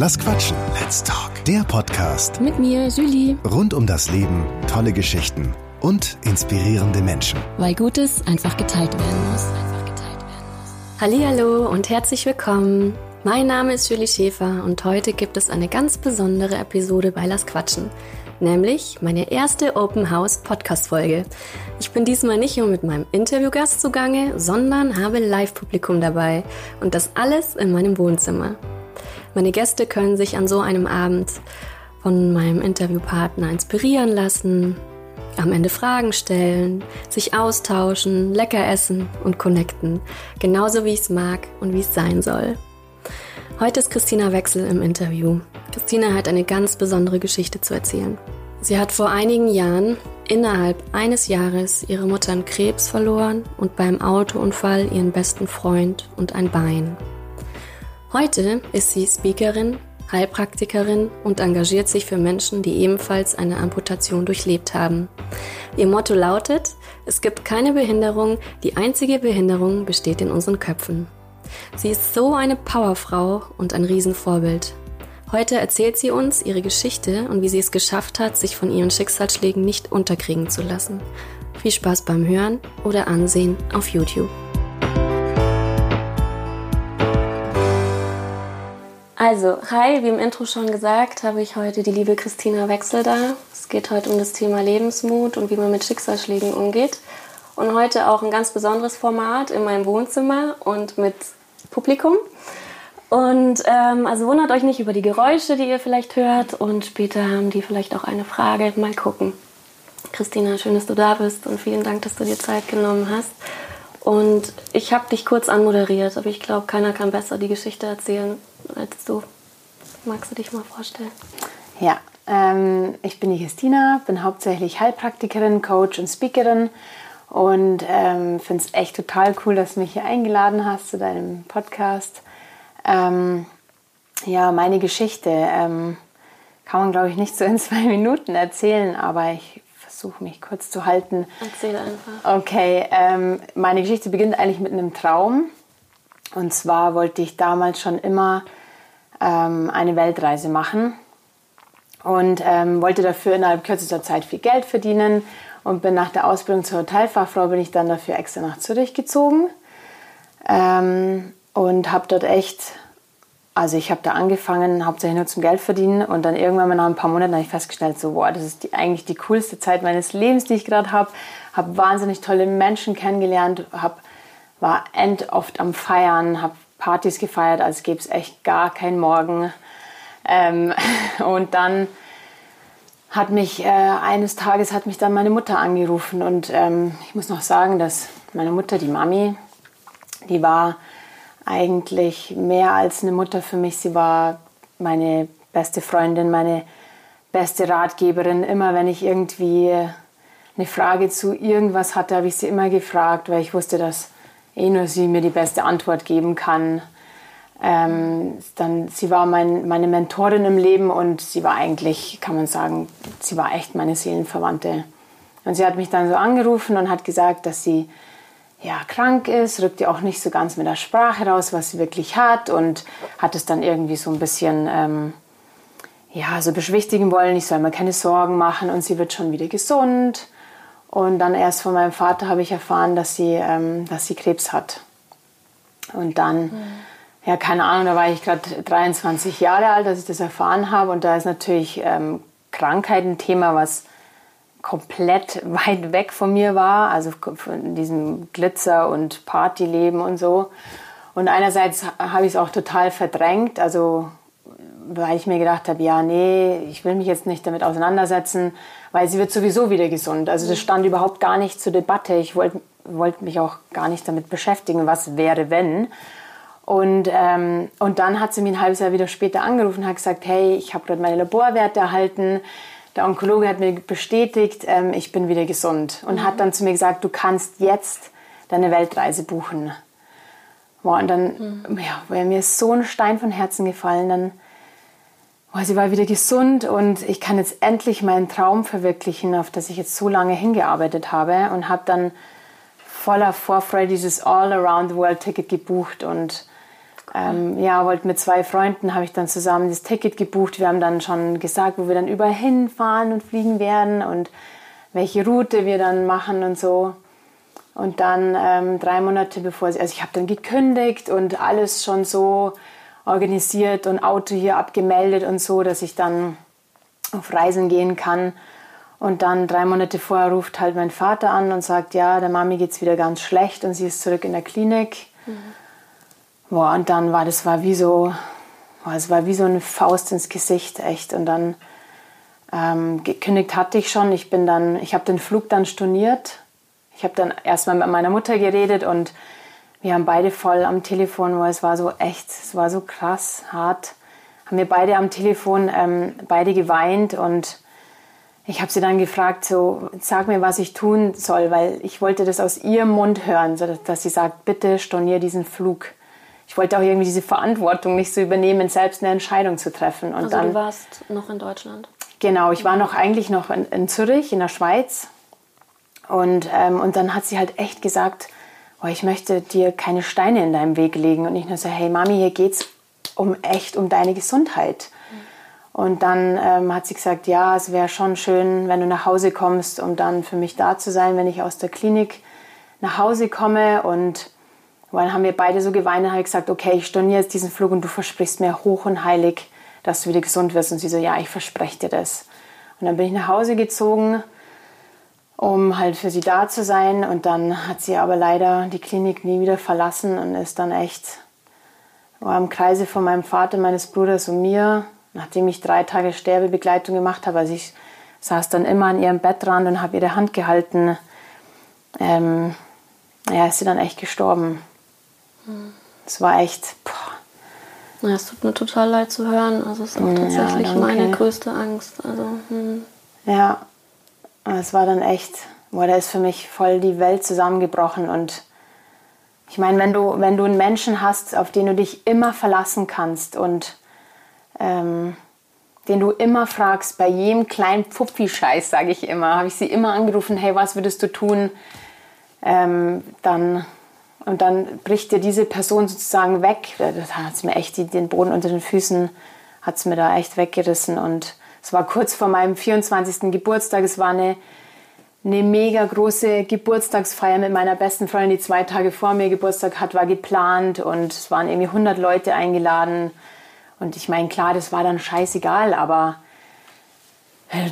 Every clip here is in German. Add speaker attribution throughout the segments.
Speaker 1: Lass quatschen. Let's talk. Der Podcast
Speaker 2: Mit mir, Julie.
Speaker 1: rund um das Leben, tolle Geschichten und inspirierende Menschen.
Speaker 2: Weil Gutes einfach geteilt werden muss. Hallo und herzlich willkommen. Mein Name ist Julie Schäfer und heute gibt es eine ganz besondere Episode bei Lass Quatschen. Nämlich meine erste Open House Podcast Folge. Ich bin diesmal nicht nur mit meinem Interviewgast zugange, sondern habe Live-Publikum dabei. Und das alles in meinem Wohnzimmer. Meine Gäste können sich an so einem Abend von meinem Interviewpartner inspirieren lassen, am Ende Fragen stellen, sich austauschen, lecker essen und connecten, genauso wie ich es mag und wie es sein soll. Heute ist Christina Wechsel im Interview. Christina hat eine ganz besondere Geschichte zu erzählen. Sie hat vor einigen Jahren innerhalb eines Jahres ihre Mutter an Krebs verloren und beim Autounfall ihren besten Freund und ein Bein. Heute ist sie Speakerin, Heilpraktikerin und engagiert sich für Menschen, die ebenfalls eine Amputation durchlebt haben. Ihr Motto lautet, es gibt keine Behinderung, die einzige Behinderung besteht in unseren Köpfen. Sie ist so eine Powerfrau und ein Riesenvorbild. Heute erzählt sie uns ihre Geschichte und wie sie es geschafft hat, sich von ihren Schicksalsschlägen nicht unterkriegen zu lassen. Viel Spaß beim Hören oder Ansehen auf YouTube. Also, hi, wie im Intro schon gesagt, habe ich heute die liebe Christina Wechsel da. Es geht heute um das Thema Lebensmut und wie man mit Schicksalsschlägen umgeht. Und heute auch ein ganz besonderes Format in meinem Wohnzimmer und mit Publikum. Und ähm, also wundert euch nicht über die Geräusche, die ihr vielleicht hört. Und später haben die vielleicht auch eine Frage. Mal gucken. Christina, schön, dass du da bist und vielen Dank, dass du dir Zeit genommen hast. Und ich habe dich kurz anmoderiert, aber ich glaube, keiner kann besser die Geschichte erzählen als du. Magst du dich mal vorstellen?
Speaker 3: Ja, ähm, ich bin die Christina, bin hauptsächlich Heilpraktikerin, Coach und Speakerin und ähm, finde es echt total cool, dass du mich hier eingeladen hast zu deinem Podcast. Ähm, ja, meine Geschichte ähm, kann man, glaube ich, nicht so in zwei Minuten erzählen, aber ich versuche mich kurz zu halten.
Speaker 2: Erzähl einfach.
Speaker 3: Okay, ähm, meine Geschichte beginnt eigentlich mit einem Traum. Und zwar wollte ich damals schon immer ähm, eine Weltreise machen und ähm, wollte dafür innerhalb kürzester Zeit viel Geld verdienen und bin nach der Ausbildung zur Hotelfachfrau bin ich dann dafür extra nach Zürich gezogen ähm, und habe dort echt, also ich habe da angefangen, hauptsächlich nur zum Geld verdienen und dann irgendwann mal nach ein paar Monaten habe ich festgestellt, so wow, das ist die, eigentlich die coolste Zeit meines Lebens, die ich gerade habe, habe wahnsinnig tolle Menschen kennengelernt, hab, war end oft am Feiern, habe Partys gefeiert, als gäbe es echt gar keinen Morgen. Ähm, und dann hat mich äh, eines Tages hat mich dann meine Mutter angerufen und ähm, ich muss noch sagen, dass meine Mutter, die Mami, die war eigentlich mehr als eine Mutter für mich. Sie war meine beste Freundin, meine beste Ratgeberin. Immer wenn ich irgendwie eine Frage zu irgendwas hatte, habe ich sie immer gefragt, weil ich wusste, dass eh nur sie mir die beste Antwort geben kann. Ähm, dann, sie war mein, meine Mentorin im Leben und sie war eigentlich, kann man sagen, sie war echt meine Seelenverwandte. Und sie hat mich dann so angerufen und hat gesagt, dass sie ja, krank ist, rückte auch nicht so ganz mit der Sprache raus, was sie wirklich hat und hat es dann irgendwie so ein bisschen ähm, ja, so beschwichtigen wollen, ich soll mir keine Sorgen machen und sie wird schon wieder gesund. Und dann erst von meinem Vater habe ich erfahren, dass sie, ähm, dass sie Krebs hat. Und dann, mhm. ja, keine Ahnung, da war ich gerade 23 Jahre alt, als ich das erfahren habe. Und da ist natürlich ähm, Krankheit ein Thema, was komplett weit weg von mir war, also von diesem Glitzer und Partyleben und so. Und einerseits habe ich es auch total verdrängt, also weil ich mir gedacht habe, ja, nee, ich will mich jetzt nicht damit auseinandersetzen, weil sie wird sowieso wieder gesund. Also das stand überhaupt gar nicht zur Debatte. Ich wollte wollt mich auch gar nicht damit beschäftigen, was wäre, wenn. Und, ähm, und dann hat sie mich ein halbes Jahr wieder später angerufen und hat gesagt, hey, ich habe gerade meine Laborwerte erhalten. Der Onkologe hat mir bestätigt, ähm, ich bin wieder gesund. Und mhm. hat dann zu mir gesagt, du kannst jetzt deine Weltreise buchen. Boah, und dann mhm. ja, wäre mir so ein Stein von Herzen gefallen. Dann oh, sie war wieder gesund und ich kann jetzt endlich meinen Traum verwirklichen, auf das ich jetzt so lange hingearbeitet habe und habe dann voller Vorfreude dieses All-Around-the-World-Ticket gebucht und Ähm, ja, wollte mit zwei Freunden, habe ich dann zusammen das Ticket gebucht. Wir haben dann schon gesagt, wo wir dann überall hinfahren und fliegen werden und welche Route wir dann machen und so. Und dann ähm, drei Monate bevor sie, also ich habe dann gekündigt und alles schon so organisiert und Auto hier abgemeldet und so, dass ich dann auf Reisen gehen kann. Und dann drei Monate vorher ruft halt mein Vater an und sagt, ja, der Mami geht es wieder ganz schlecht und sie ist zurück in der Klinik. Mhm. Boah, und dann war das war wie so, boah, es war wie so eine Faust ins Gesicht, echt. Und dann ähm, gekündigt hatte ich schon. Ich bin dann, ich habe den Flug dann storniert. Ich habe dann erstmal mit meiner Mutter geredet und wir haben beide voll am Telefon, weil es war so echt, es war so krass, hart. Haben wir beide am Telefon, ähm, beide geweint und ich habe sie dann gefragt, so, sag mir, was ich tun soll, weil ich wollte das aus ihrem Mund hören, so dass sie sagt, bitte stornier diesen Flug. Ich wollte auch irgendwie diese Verantwortung nicht so übernehmen, selbst eine Entscheidung zu treffen.
Speaker 2: Und also dann, du warst noch in Deutschland?
Speaker 3: Genau, ich war noch eigentlich noch in, in Zürich, in der Schweiz. Und, ähm, und dann hat sie halt echt gesagt, oh, ich möchte dir keine Steine in deinem Weg legen. Und ich nur so, hey Mami, hier geht's um echt um deine Gesundheit. Und dann ähm, hat sie gesagt, ja, es wäre schon schön, wenn du nach Hause kommst, um dann für mich da zu sein, wenn ich aus der Klinik nach Hause komme. Und dann haben wir beide so geweint und habe gesagt, okay, ich storniere jetzt diesen Flug und du versprichst mir hoch und heilig, dass du wieder gesund wirst. Und sie so, ja, ich verspreche dir das. Und dann bin ich nach Hause gezogen, um halt für sie da zu sein. Und dann hat sie aber leider die Klinik nie wieder verlassen und ist dann echt war im Kreise von meinem Vater, meines Bruders und mir, nachdem ich drei Tage Sterbebegleitung gemacht habe. Also ich saß dann immer an ihrem Bettrand und habe ihre Hand gehalten. Ähm, ja, ist sie dann echt gestorben. Es war echt.
Speaker 2: Ja, es tut mir total leid zu hören. Also es ist auch tatsächlich ja, meine größte Angst. Also, hm.
Speaker 3: Ja, es war dann echt, boah, da ist für mich voll die Welt zusammengebrochen. Und ich meine, wenn du, wenn du einen Menschen hast, auf den du dich immer verlassen kannst und ähm, den du immer fragst, bei jedem kleinen Pfupfi-Scheiß, sage ich immer, habe ich sie immer angerufen, hey, was würdest du tun? Ähm, dann und dann bricht dir diese Person sozusagen weg. Das hat es mir echt den Boden unter den Füßen hat es mir da echt weggerissen. Und es war kurz vor meinem 24. Geburtstag. Es war eine, eine mega große Geburtstagsfeier mit meiner besten Freundin, die zwei Tage vor mir Geburtstag hat, war geplant und es waren irgendwie 100 Leute eingeladen. Und ich meine, klar, das war dann scheißegal, aber du,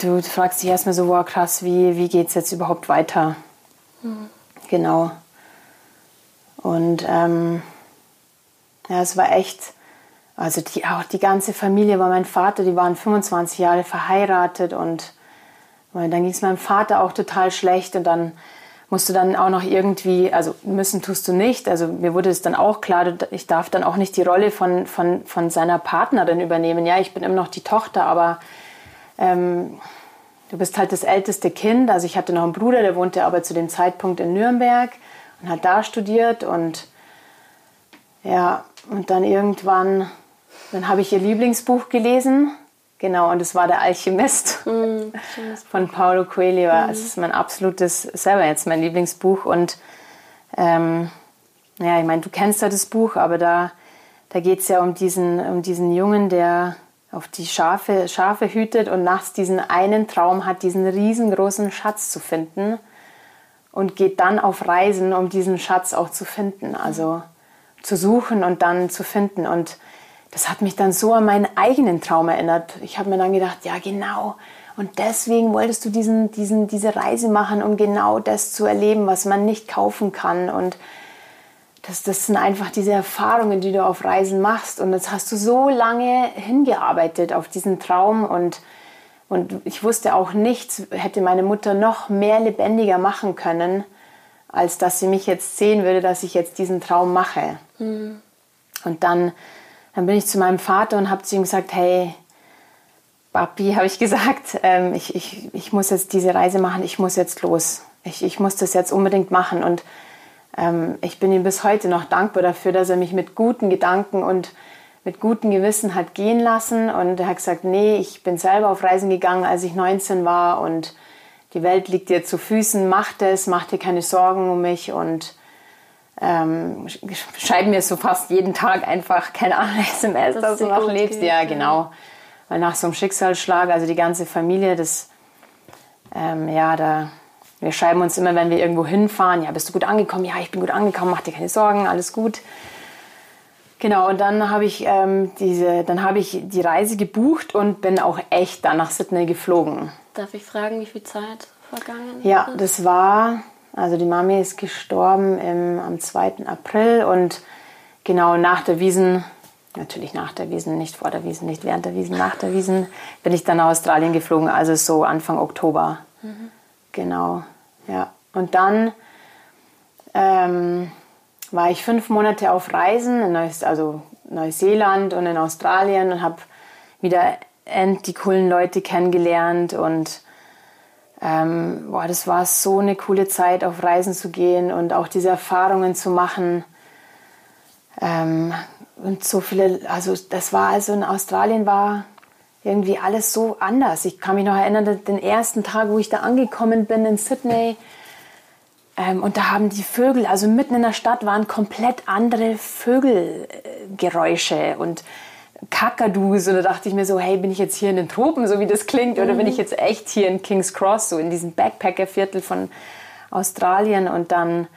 Speaker 3: du, du fragst dich erstmal so, wow, krass, wie, wie geht es jetzt überhaupt weiter? Mhm. Genau. Und ähm, ja, es war echt, also die, auch die ganze Familie war mein Vater, die waren 25 Jahre verheiratet und dann ging es meinem Vater auch total schlecht und dann musst du dann auch noch irgendwie, also müssen tust du nicht, also mir wurde es dann auch klar, ich darf dann auch nicht die Rolle von, von, von seiner Partnerin übernehmen. Ja, ich bin immer noch die Tochter, aber ähm, du bist halt das älteste Kind. Also ich hatte noch einen Bruder, der wohnte aber zu dem Zeitpunkt in Nürnberg und hat da studiert und ja, und dann irgendwann, dann habe ich ihr Lieblingsbuch gelesen. Genau, und es war Der Alchemist mm, von Paulo Coelho. Mm. Es ist mein absolutes, selber jetzt mein Lieblingsbuch. Und ähm, ja, ich meine, du kennst ja das Buch, aber da, da geht es ja um diesen, um diesen Jungen, der auf die Schafe, Schafe hütet und nachts diesen einen Traum hat, diesen riesengroßen Schatz zu finden und geht dann auf Reisen, um diesen Schatz auch zu finden, also zu suchen und dann zu finden. Und das hat mich dann so an meinen eigenen Traum erinnert. Ich habe mir dann gedacht, ja genau. Und deswegen wolltest du diesen, diesen, diese Reise machen, um genau das zu erleben, was man nicht kaufen kann. Und das, das sind einfach diese Erfahrungen, die du auf Reisen machst. Und jetzt hast du so lange hingearbeitet auf diesen Traum und und ich wusste auch nichts, hätte meine Mutter noch mehr lebendiger machen können, als dass sie mich jetzt sehen würde, dass ich jetzt diesen Traum mache. Mhm. Und dann, dann bin ich zu meinem Vater und habe zu ihm gesagt, hey, Papi, habe ich gesagt, ähm, ich, ich, ich muss jetzt diese Reise machen, ich muss jetzt los. Ich, ich muss das jetzt unbedingt machen. Und ähm, ich bin ihm bis heute noch dankbar dafür, dass er mich mit guten Gedanken und mit gutem Gewissen hat gehen lassen und er hat gesagt, nee, ich bin selber auf Reisen gegangen, als ich 19 war und die Welt liegt dir zu Füßen, mach das, mach dir keine Sorgen um mich und ähm, schreiben mir so fast jeden Tag einfach, keine Ahnung, SMS, dass, dass du noch lebst. Geht, ja, genau. Weil nach so einem Schicksalsschlag, also die ganze Familie, das, ähm, ja, da, wir schreiben uns immer, wenn wir irgendwo hinfahren, ja, bist du gut angekommen? Ja, ich bin gut angekommen, mach dir keine Sorgen, alles gut. Genau, und dann habe ich ähm, diese, dann habe ich die Reise gebucht und bin auch echt dann nach Sydney geflogen.
Speaker 2: Darf ich fragen, wie viel Zeit vergangen
Speaker 3: ist? Ja, das war, also die Mami ist gestorben im, am 2. April und genau nach der Wiesen, natürlich nach der Wiesen, nicht vor der Wiesen, nicht während der Wiesen, nach der Wiesen, bin ich dann nach Australien geflogen, also so Anfang Oktober. Mhm. Genau, ja. Und dann ähm, war ich fünf Monate auf Reisen, in Neus also Neuseeland und in Australien und habe wieder die coolen Leute kennengelernt und ähm, boah, das war so eine coole Zeit, auf Reisen zu gehen und auch diese Erfahrungen zu machen. Ähm, und so viele, also das war also in Australien war irgendwie alles so anders. Ich kann mich noch erinnern, den ersten Tag, wo ich da angekommen bin in Sydney. Ähm, und da haben die Vögel, also mitten in der Stadt waren komplett andere Vögelgeräusche und Kakadus. Und da dachte ich mir so, hey, bin ich jetzt hier in den Tropen, so wie das klingt, oder mhm. bin ich jetzt echt hier in King's Cross, so in diesem Backpacker-Viertel von Australien? Und dann,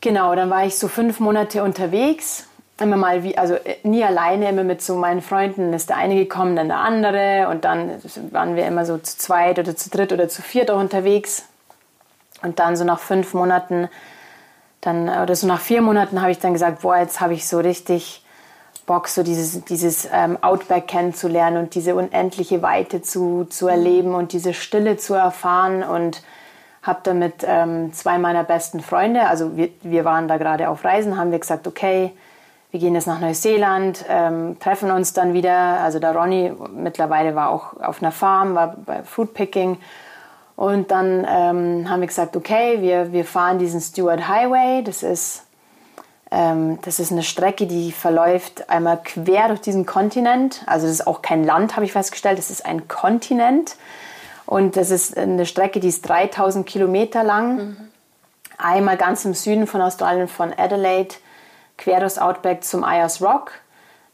Speaker 3: genau, dann war ich so fünf Monate unterwegs. Immer mal wie, also äh, nie alleine, immer mit so meinen Freunden. Ist der eine gekommen, dann der andere. Und dann waren wir immer so zu zweit oder zu dritt oder zu viert auch unterwegs. Und dann so nach fünf Monaten, dann, oder so nach vier Monaten habe ich dann gesagt, boah, jetzt habe ich so richtig Bock, so dieses, dieses ähm, Outback kennenzulernen und diese unendliche Weite zu, zu erleben und diese Stille zu erfahren und habe damit ähm, zwei meiner besten Freunde, also wir, wir waren da gerade auf Reisen, haben wir gesagt, okay, wir gehen jetzt nach Neuseeland, ähm, treffen uns dann wieder. Also der Ronny mittlerweile war auch auf einer Farm, war bei Foodpicking. Und dann ähm, haben wir gesagt, okay, wir, wir fahren diesen Stewart Highway. Das ist ähm, das ist eine Strecke, die verläuft einmal quer durch diesen Kontinent. Also das ist auch kein Land, habe ich festgestellt, das ist ein Kontinent. Und das ist eine Strecke, die ist 3000 Kilometer lang. Mhm. Einmal ganz im Süden von Australien, von Adelaide, quer durchs Outback zum Ayers Rock.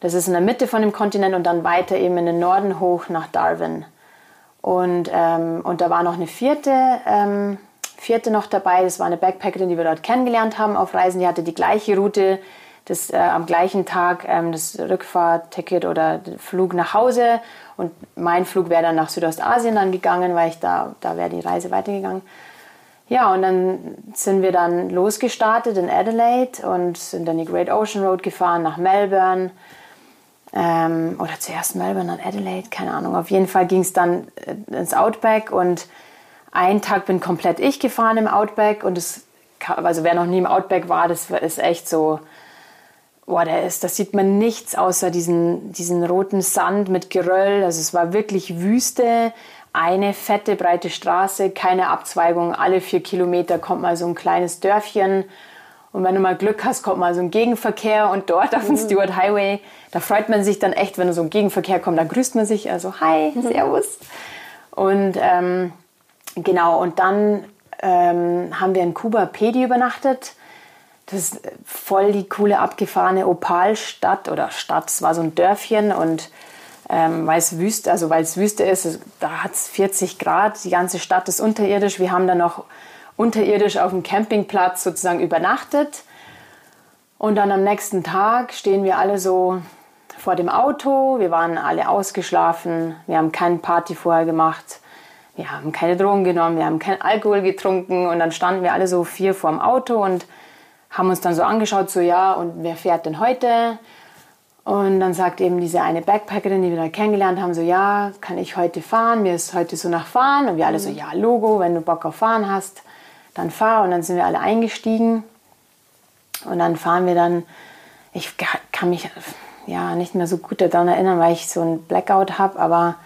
Speaker 3: Das ist in der Mitte von dem Kontinent und dann weiter eben in den Norden hoch nach Darwin. Und, ähm, und da war noch eine vierte ähm, vierte noch dabei, das war eine Backpackerin, die wir dort kennengelernt haben auf Reisen. Die hatte die gleiche Route, das äh, am gleichen Tag ähm, das Rückfahrticket oder Flug nach Hause. Und mein Flug wäre dann nach Südostasien dann gegangen, weil ich da, da wäre die Reise weitergegangen. Ja, und dann sind wir dann losgestartet in Adelaide und sind dann die Great Ocean Road gefahren nach Melbourne. Ähm, oder zuerst Melbourne, dann Adelaide, keine Ahnung. Auf jeden Fall ging es dann äh, ins Outback und ein Tag bin komplett ich gefahren im Outback und es, also wer noch nie im Outback war, das ist echt so, boah, da ist, das sieht man nichts außer diesen, diesen roten Sand mit Geröll. Also es war wirklich Wüste, eine fette, breite Straße, keine Abzweigung. Alle vier Kilometer kommt mal so ein kleines Dörfchen. Und wenn du mal Glück hast, kommt mal so ein Gegenverkehr und dort auf dem mhm. Stewart Highway, da freut man sich dann echt, wenn so ein Gegenverkehr kommt, da grüßt man sich, also hi, servus. Und ähm, Genau, und dann ähm, haben wir in Kuba Pedi übernachtet. Das ist voll die coole, abgefahrene Opalstadt oder Stadt. Es war so ein Dörfchen und ähm, weil es Wüste, also weil es Wüste ist, da hat es 40 Grad. Die ganze Stadt ist unterirdisch. Wir haben dann noch unterirdisch auf dem Campingplatz sozusagen übernachtet. Und dann am nächsten Tag stehen wir alle so vor dem Auto. Wir waren alle ausgeschlafen. Wir haben keine Party vorher gemacht wir haben keine Drogen genommen, wir haben keinen Alkohol getrunken und dann standen wir alle so vier vorm Auto und haben uns dann so angeschaut, so ja, und wer fährt denn heute? Und dann sagt eben diese eine Backpackerin, die wir da kennengelernt haben, so ja, kann ich heute fahren? Mir ist heute so nach Fahren. Und wir alle so, ja, Logo, wenn du Bock auf Fahren hast, dann fahr. Und dann sind wir alle eingestiegen. Und dann fahren wir dann, ich kann mich ja nicht mehr so gut daran erinnern, weil ich so ein Blackout habe, aber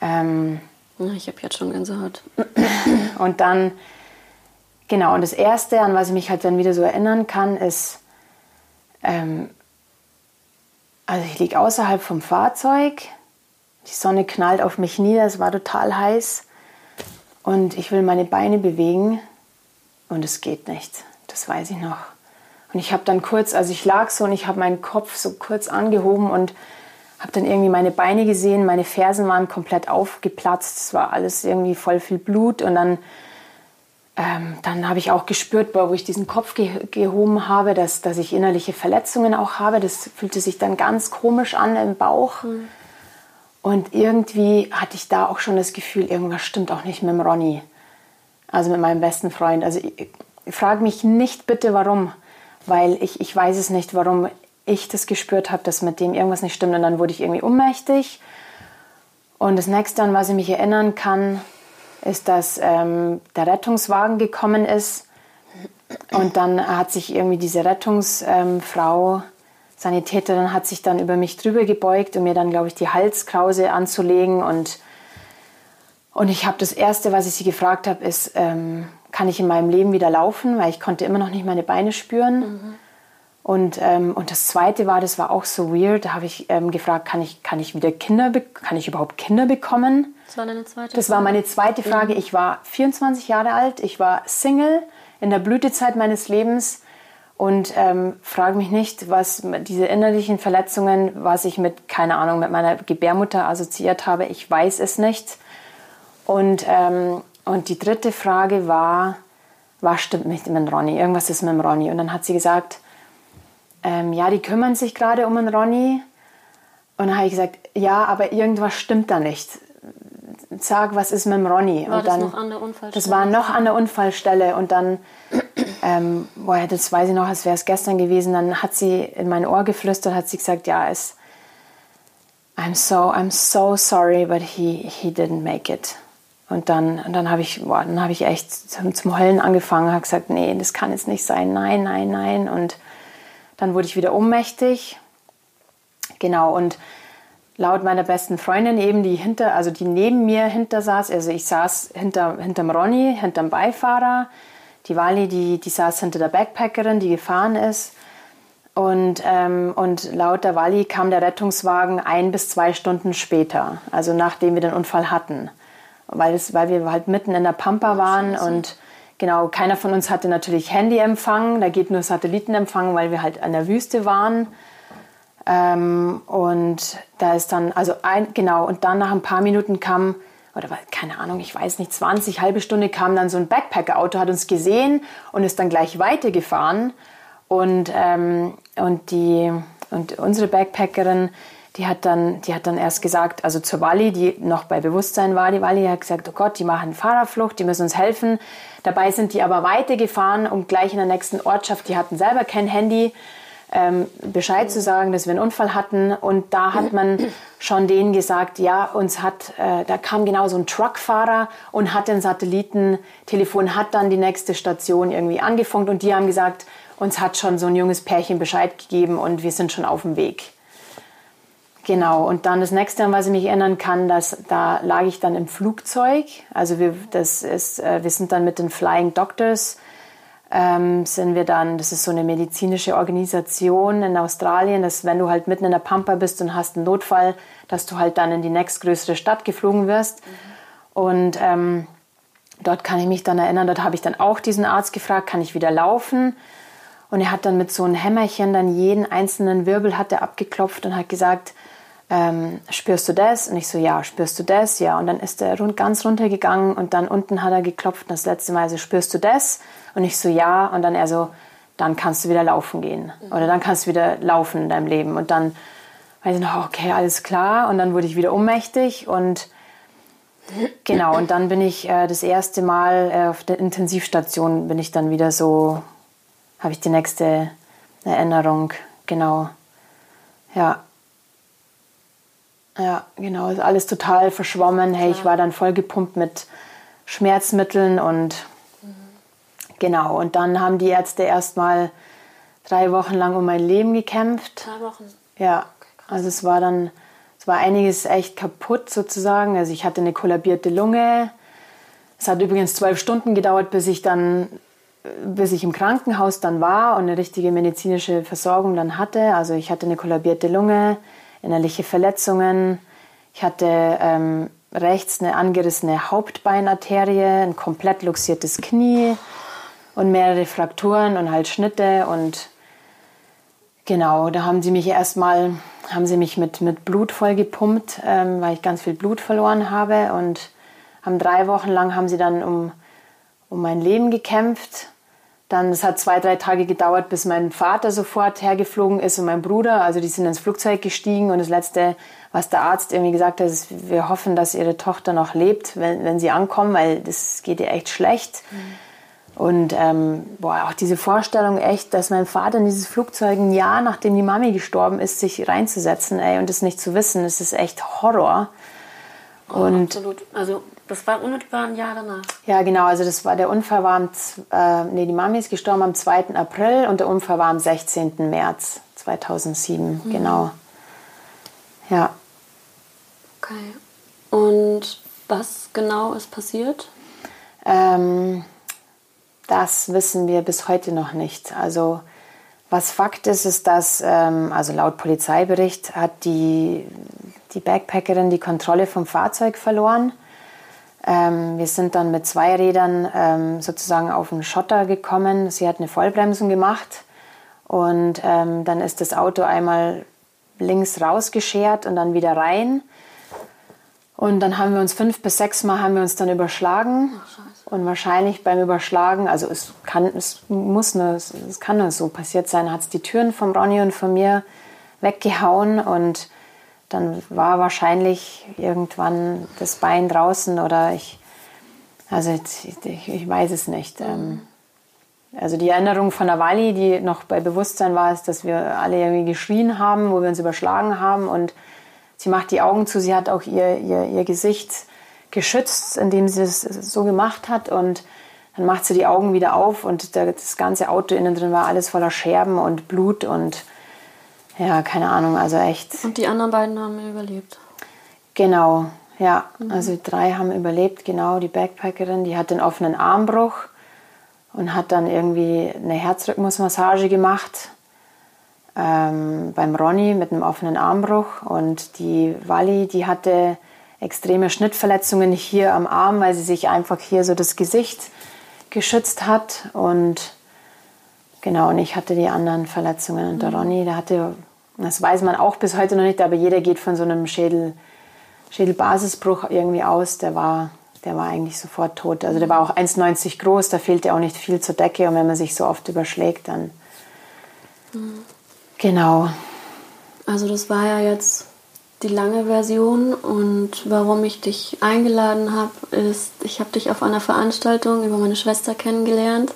Speaker 3: ähm,
Speaker 2: ich habe jetzt schon Gänsehaut.
Speaker 3: Und dann, genau, und das Erste, an was ich mich halt dann wieder so erinnern kann, ist, ähm, also ich liege außerhalb vom Fahrzeug, die Sonne knallt auf mich nieder, es war total heiß und ich will meine Beine bewegen und es geht nicht. Das weiß ich noch. Und ich habe dann kurz, also ich lag so und ich habe meinen Kopf so kurz angehoben und habe dann irgendwie meine Beine gesehen, meine Fersen waren komplett aufgeplatzt, es war alles irgendwie voll viel Blut und dann, ähm, dann habe ich auch gespürt, wo ich diesen Kopf ge gehoben habe, dass, dass ich innerliche Verletzungen auch habe. Das fühlte sich dann ganz komisch an im Bauch. Mhm. Und irgendwie hatte ich da auch schon das Gefühl, irgendwas stimmt auch nicht mit dem Ronny, also mit meinem besten Freund. Also ich, frage mich nicht bitte, warum, weil ich, ich weiß es nicht, warum ich das gespürt habe, dass mit dem irgendwas nicht stimmt. Und dann wurde ich irgendwie ohnmächtig. Und das nächste, an was ich mich erinnern kann, ist, dass ähm, der Rettungswagen gekommen ist. Und dann hat sich irgendwie diese Rettungsfrau, ähm, Sanitäterin, hat sich dann über mich drüber gebeugt, um mir dann, glaube ich, die Halskrause anzulegen. Und, und ich habe das Erste, was ich sie gefragt habe, ist, ähm, kann ich in meinem Leben wieder laufen? Weil ich konnte immer noch nicht meine Beine spüren. Mhm. Und, ähm, und das Zweite war, das war auch so weird, da habe ich ähm, gefragt, kann ich, kann ich wieder Kinder, kann ich überhaupt Kinder bekommen?
Speaker 2: Das war deine zweite
Speaker 3: Das war meine zweite Frage. Ich war 24 Jahre alt, ich war Single in der Blütezeit meines Lebens und ähm, frage mich nicht, was diese innerlichen Verletzungen, was ich mit, keine Ahnung, mit meiner Gebärmutter assoziiert habe. Ich weiß es nicht. Und, ähm, und die dritte Frage war, was stimmt mit dem Ronny? Irgendwas ist mit dem Ronny. Und dann hat sie gesagt, ähm, ja, die kümmern sich gerade um den Ronny. Und dann habe ich gesagt, ja, aber irgendwas stimmt da nicht. Sag, was ist mit dem Ronny?
Speaker 2: War
Speaker 3: und
Speaker 2: das
Speaker 3: dann,
Speaker 2: noch an der Unfallstelle?
Speaker 3: Das war noch an der Unfallstelle. Und dann, ähm, boah, das weiß ich noch, als wäre es gestern gewesen. Dann hat sie in mein Ohr geflüstert, hat sie gesagt, ja, es, I'm so, I'm so sorry, but he, he didn't make it. Und dann, dann habe ich, boah, ich echt zum, zum Heulen angefangen, habe gesagt, nee, das kann jetzt nicht sein, nein, nein, nein. Und dann wurde ich wieder ohnmächtig. Genau, und laut meiner besten Freundin eben, die hinter, also die neben mir hinter saß, also ich saß hinter, hinterm Ronny, hinterm Beifahrer. Die Wally, die, die saß hinter der Backpackerin, die gefahren ist. Und, ähm, und laut der Wally kam der Rettungswagen ein bis zwei Stunden später, also nachdem wir den Unfall hatten. Weil, es, weil wir halt mitten in der Pampa waren und Genau, keiner von uns hatte natürlich Handyempfang, da geht nur Satellitenempfang, weil wir halt an der Wüste waren. Ähm, und da ist dann, also ein, genau, und dann nach ein paar Minuten kam, oder keine Ahnung, ich weiß nicht, 20, halbe Stunde kam dann so ein Backpacker-Auto, hat uns gesehen und ist dann gleich weitergefahren. Und, ähm, und, die, und unsere Backpackerin, die hat dann, die hat dann erst gesagt, also zur Wally, die noch bei Bewusstsein war, die Wally hat gesagt, oh Gott, die machen Fahrerflucht, die müssen uns helfen. Dabei sind die aber weitergefahren und gleich in der nächsten Ortschaft, die hatten selber kein Handy, ähm, Bescheid zu sagen, dass wir einen Unfall hatten. Und da hat man schon denen gesagt, ja, uns hat, äh, da kam genau so ein Truckfahrer und hat den Satellitentelefon, hat dann die nächste Station irgendwie angefunkt und die haben gesagt, uns hat schon so ein junges Pärchen Bescheid gegeben und wir sind schon auf dem Weg. Genau, und dann das nächste, an was ich mich erinnern kann, dass da lag ich dann im Flugzeug. Also wir, das ist, äh, wir sind dann mit den Flying Doctors, ähm, sind wir dann, das ist so eine medizinische Organisation in Australien, dass wenn du halt mitten in der Pampa bist und hast einen Notfall, dass du halt dann in die nächstgrößere Stadt geflogen wirst. Mhm. Und ähm, dort kann ich mich dann erinnern, dort habe ich dann auch diesen Arzt gefragt, kann ich wieder laufen? Und er hat dann mit so einem Hämmerchen dann jeden einzelnen Wirbel hat er abgeklopft und hat gesagt, ähm, spürst du das? Und ich so, ja, spürst du das? Ja. Und dann ist er rund, ganz runtergegangen und dann unten hat er geklopft und das letzte Mal so, spürst du das? Und ich so, ja. Und dann er so, dann kannst du wieder laufen gehen. Oder dann kannst du wieder laufen in deinem Leben. Und dann weiß ich noch, okay, alles klar. Und dann wurde ich wieder ohnmächtig und genau. Und dann bin ich äh, das erste Mal äh, auf der Intensivstation bin ich dann wieder so habe ich die nächste Erinnerung. Genau. Ja. Ja, genau. Ist alles total verschwommen. Hey, ich war dann voll gepumpt mit Schmerzmitteln und mhm. genau. Und dann haben die Ärzte erstmal drei Wochen lang um mein Leben gekämpft.
Speaker 2: Drei Wochen.
Speaker 3: Ja. Also es war dann, es war einiges echt kaputt sozusagen. Also ich hatte eine kollabierte Lunge. Es hat übrigens zwölf Stunden gedauert, bis ich dann bis ich im Krankenhaus dann war und eine richtige medizinische Versorgung dann hatte. Also ich hatte eine kollabierte Lunge, innerliche Verletzungen. Ich hatte ähm, rechts eine angerissene Hauptbeinarterie, ein komplett luxiertes Knie und mehrere Frakturen und halt Schnitte und Genau, da haben sie mich erstmal haben sie mich mit, mit Blut voll gepumpt, ähm, weil ich ganz viel Blut verloren habe. Und haben drei Wochen lang haben sie dann um, um mein Leben gekämpft. Dann, es hat zwei, drei Tage gedauert, bis mein Vater sofort hergeflogen ist und mein Bruder. Also die sind ins Flugzeug gestiegen und das Letzte, was der Arzt irgendwie gesagt hat, ist, wir hoffen, dass ihre Tochter noch lebt, wenn, wenn sie ankommen, weil das geht ihr echt schlecht. Mhm. Und ähm, boah, auch diese Vorstellung echt, dass mein Vater in dieses Flugzeug ein Jahr nachdem die Mami gestorben ist, sich reinzusetzen ey, und das nicht zu wissen, das ist echt Horror.
Speaker 2: Oh, und absolut. Also das war unmittelbar ein Jahr danach.
Speaker 3: Ja, genau. Also das war der Unfall war am, äh, nee, die Mami ist gestorben am 2. April und der Unfall war am 16. März 2007. Mhm. Genau. Ja.
Speaker 2: Okay. Und was genau ist passiert?
Speaker 3: Ähm, das wissen wir bis heute noch nicht. Also was Fakt ist, ist, dass, ähm, also laut Polizeibericht hat die, die Backpackerin die Kontrolle vom Fahrzeug verloren. Ähm, wir sind dann mit zwei Rädern ähm, sozusagen auf den Schotter gekommen. Sie hat eine Vollbremsung gemacht und ähm, dann ist das Auto einmal links rausgeschert und dann wieder rein. Und dann haben wir uns fünf bis sechs Mal haben wir uns dann überschlagen. Ach, und wahrscheinlich beim Überschlagen, also es kann, es muss nur, es kann nur so passiert sein, hat es die Türen von Ronny und von mir weggehauen und dann war wahrscheinlich irgendwann das Bein draußen oder ich, also ich, ich weiß es nicht. Ähm, also die Erinnerung von Wally, die noch bei Bewusstsein war, ist, dass wir alle irgendwie geschrien haben, wo wir uns überschlagen haben und sie macht die Augen zu, sie hat auch ihr, ihr, ihr Gesicht geschützt, indem sie es so gemacht hat. Und dann macht sie die Augen wieder auf und das ganze Auto innen drin war alles voller Scherben und Blut und ja, keine Ahnung, also echt.
Speaker 2: Und die anderen beiden haben überlebt.
Speaker 3: Genau, ja. Mhm. Also drei haben überlebt, genau. Die Backpackerin, die hat den offenen Armbruch und hat dann irgendwie eine Herzrhythmusmassage gemacht ähm, beim Ronny mit einem offenen Armbruch. Und die Wally, die hatte extreme Schnittverletzungen hier am Arm, weil sie sich einfach hier so das Gesicht geschützt hat. Und genau, und ich hatte die anderen Verletzungen. Und der mhm. Ronny, der hatte, das weiß man auch bis heute noch nicht, aber jeder geht von so einem Schädel, Schädelbasisbruch irgendwie aus. Der war, der war eigentlich sofort tot. Also der war auch 1,90 groß, da fehlte auch nicht viel zur Decke. Und wenn man sich so oft überschlägt, dann. Mhm. Genau.
Speaker 2: Also das war ja jetzt die lange Version und warum ich dich eingeladen habe, ist, ich habe dich auf einer Veranstaltung über meine Schwester kennengelernt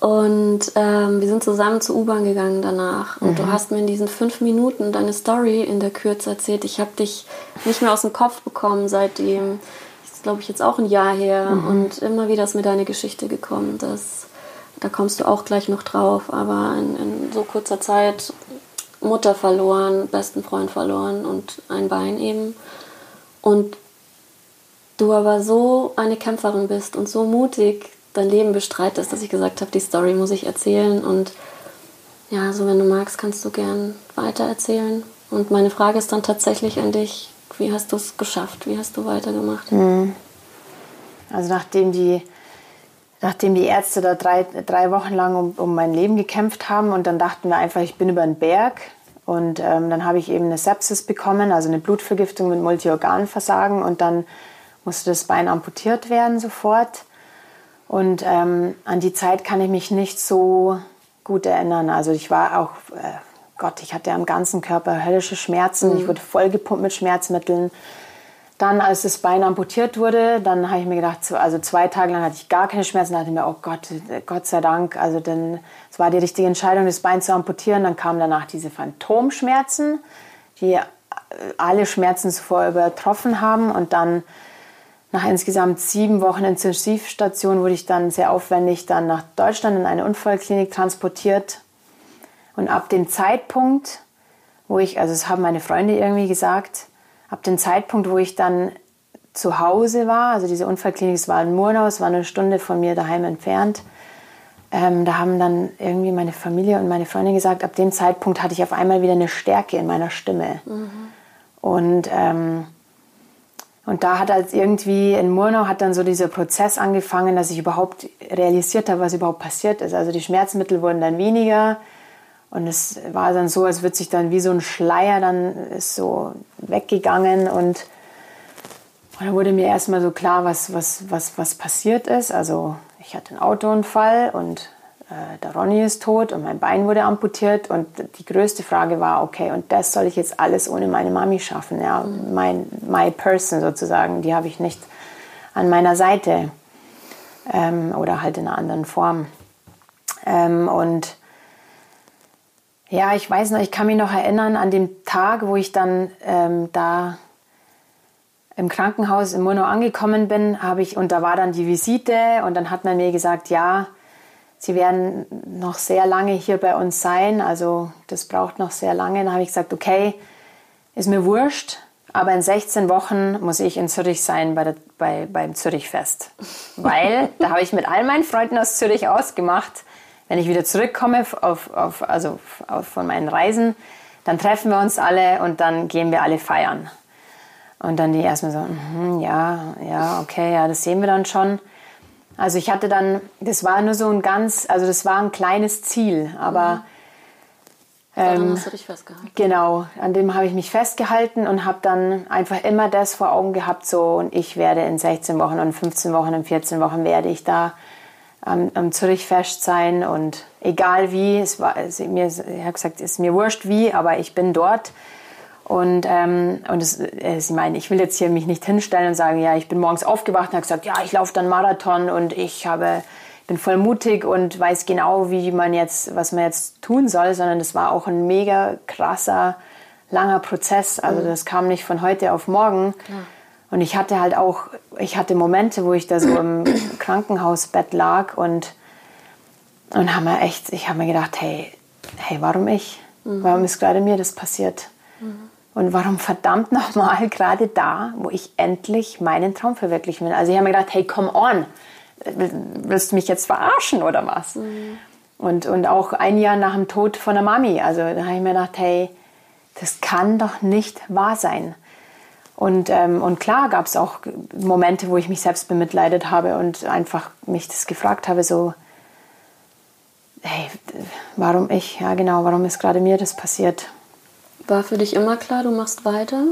Speaker 2: und ähm, wir sind zusammen zur U-Bahn gegangen danach und mhm. du hast mir in diesen fünf Minuten deine Story in der Kürze erzählt. Ich habe dich nicht mehr aus dem Kopf bekommen seitdem. Das ist, glaube ich, jetzt auch ein Jahr her mhm. und immer wieder ist mir deine Geschichte gekommen. Das, da kommst du auch gleich noch drauf, aber in, in so kurzer Zeit Mutter verloren, besten Freund verloren und ein Bein eben. Und du aber so eine Kämpferin bist und so mutig dein Leben bestreitest, dass ich gesagt habe, die Story muss ich erzählen. Und ja, also wenn du magst, kannst du gern weiter erzählen. Und meine Frage ist dann tatsächlich an dich, wie hast du es geschafft? Wie hast du weitergemacht?
Speaker 3: Mhm. Also nachdem die nachdem die Ärzte da drei, drei Wochen lang um, um mein Leben gekämpft haben und dann dachten wir einfach, ich bin über den Berg. Und ähm, dann habe ich eben eine Sepsis bekommen, also eine Blutvergiftung mit Multiorganversagen und dann musste das Bein amputiert werden sofort. Und ähm, an die Zeit kann ich mich nicht so gut erinnern. Also ich war auch, äh, Gott, ich hatte am ganzen Körper höllische Schmerzen. Mhm. Ich wurde vollgepumpt mit Schmerzmitteln. Dann, als das Bein amputiert wurde, dann habe ich mir gedacht, also zwei Tage lang hatte ich gar keine Schmerzen. Da dachte ich mir, oh Gott, Gott sei Dank. Also dann, es war die richtige Entscheidung, das Bein zu amputieren. Dann kamen danach diese Phantomschmerzen, die alle Schmerzen zuvor übertroffen haben. Und dann nach insgesamt sieben Wochen Intensivstation wurde ich dann sehr aufwendig dann nach Deutschland in eine Unfallklinik transportiert. Und ab dem Zeitpunkt, wo ich, also es haben meine Freunde irgendwie gesagt, ab dem Zeitpunkt, wo ich dann zu Hause war, also diese Unfallklinik, es war in Murnau, es war eine Stunde von mir daheim entfernt, ähm, da haben dann irgendwie meine Familie und meine Freundin gesagt, ab dem Zeitpunkt hatte ich auf einmal wieder eine Stärke in meiner Stimme. Mhm. Und, ähm, und da hat als irgendwie in Murnau hat dann so dieser Prozess angefangen, dass ich überhaupt realisiert habe, was überhaupt passiert ist. Also die Schmerzmittel wurden dann weniger Und es war dann so, als würde sich dann wie so ein Schleier dann ist so weggegangen und, und dann wurde mir erstmal so klar, was, was, was, was passiert ist. Also ich hatte einen Autounfall und der Ronny ist tot und mein Bein wurde amputiert und die größte Frage war, okay, und das soll ich jetzt alles ohne meine Mami schaffen, ja, mein, my person sozusagen, die habe ich nicht an meiner Seite ähm, oder halt in einer anderen Form. Ähm, und ja, ich weiß noch, ich kann mich noch erinnern an den Tag, wo ich dann ähm, da im Krankenhaus in Mono angekommen bin, habe ich und da war dann die Visite und dann hat man mir gesagt, ja, Sie werden noch sehr lange hier bei uns sein, also das braucht noch sehr lange. Dann habe ich gesagt, okay, ist mir wurscht, aber in 16 Wochen muss ich in Zürich sein bei der, bei, beim Zürichfest. Weil da habe ich mit all meinen Freunden aus Zürich ausgemacht, wenn ich wieder zurückkomme auf, auf, also auf, von meinen Reisen, dann treffen wir uns alle und dann gehen wir alle feiern. Und dann die erstmal so, mm, ja, ja, okay, ja, das sehen wir dann schon. Also ich hatte dann, das war nur so ein ganz, also das war ein kleines Ziel, aber mhm.
Speaker 2: Ähm, hast du dich festgehalten.
Speaker 3: Genau, an dem habe ich mich festgehalten und habe dann einfach immer das vor Augen gehabt, so und ich werde in 16 Wochen und 15 Wochen und 14 Wochen werde ich da am, am Zürichfest sein und egal wie, es war, es, mir, ich habe gesagt, es ist mir wurscht wie, aber ich bin dort. Und, ähm, und es, äh, sie meinen, ich will jetzt hier mich nicht hinstellen und sagen, ja, ich bin morgens aufgewacht und habe gesagt, ja, ich laufe dann Marathon und ich habe, bin voll mutig und weiß genau, wie man jetzt, was man jetzt tun soll, sondern das war auch ein mega krasser, langer Prozess. Also mhm. das kam nicht von heute auf morgen. Klar. Und ich hatte halt auch, ich hatte Momente, wo ich da so im Krankenhausbett lag und, und habe mir echt, ich habe mir gedacht, hey, hey, warum ich? Mhm. Warum ist gerade mir das passiert? Und warum verdammt nochmal gerade da, wo ich endlich meinen Traum verwirklichen will? Also ich habe mir gedacht, hey, come on, willst du mich jetzt verarschen oder was? Mhm. Und, und auch ein Jahr nach dem Tod von der Mami, also da habe ich mir gedacht, hey, das kann doch nicht wahr sein. Und, ähm, und klar gab es auch Momente, wo ich mich selbst bemitleidet habe und einfach mich das gefragt habe, so, hey, warum ich? Ja, genau, warum ist gerade mir das passiert?
Speaker 2: War für dich immer klar, du machst weiter?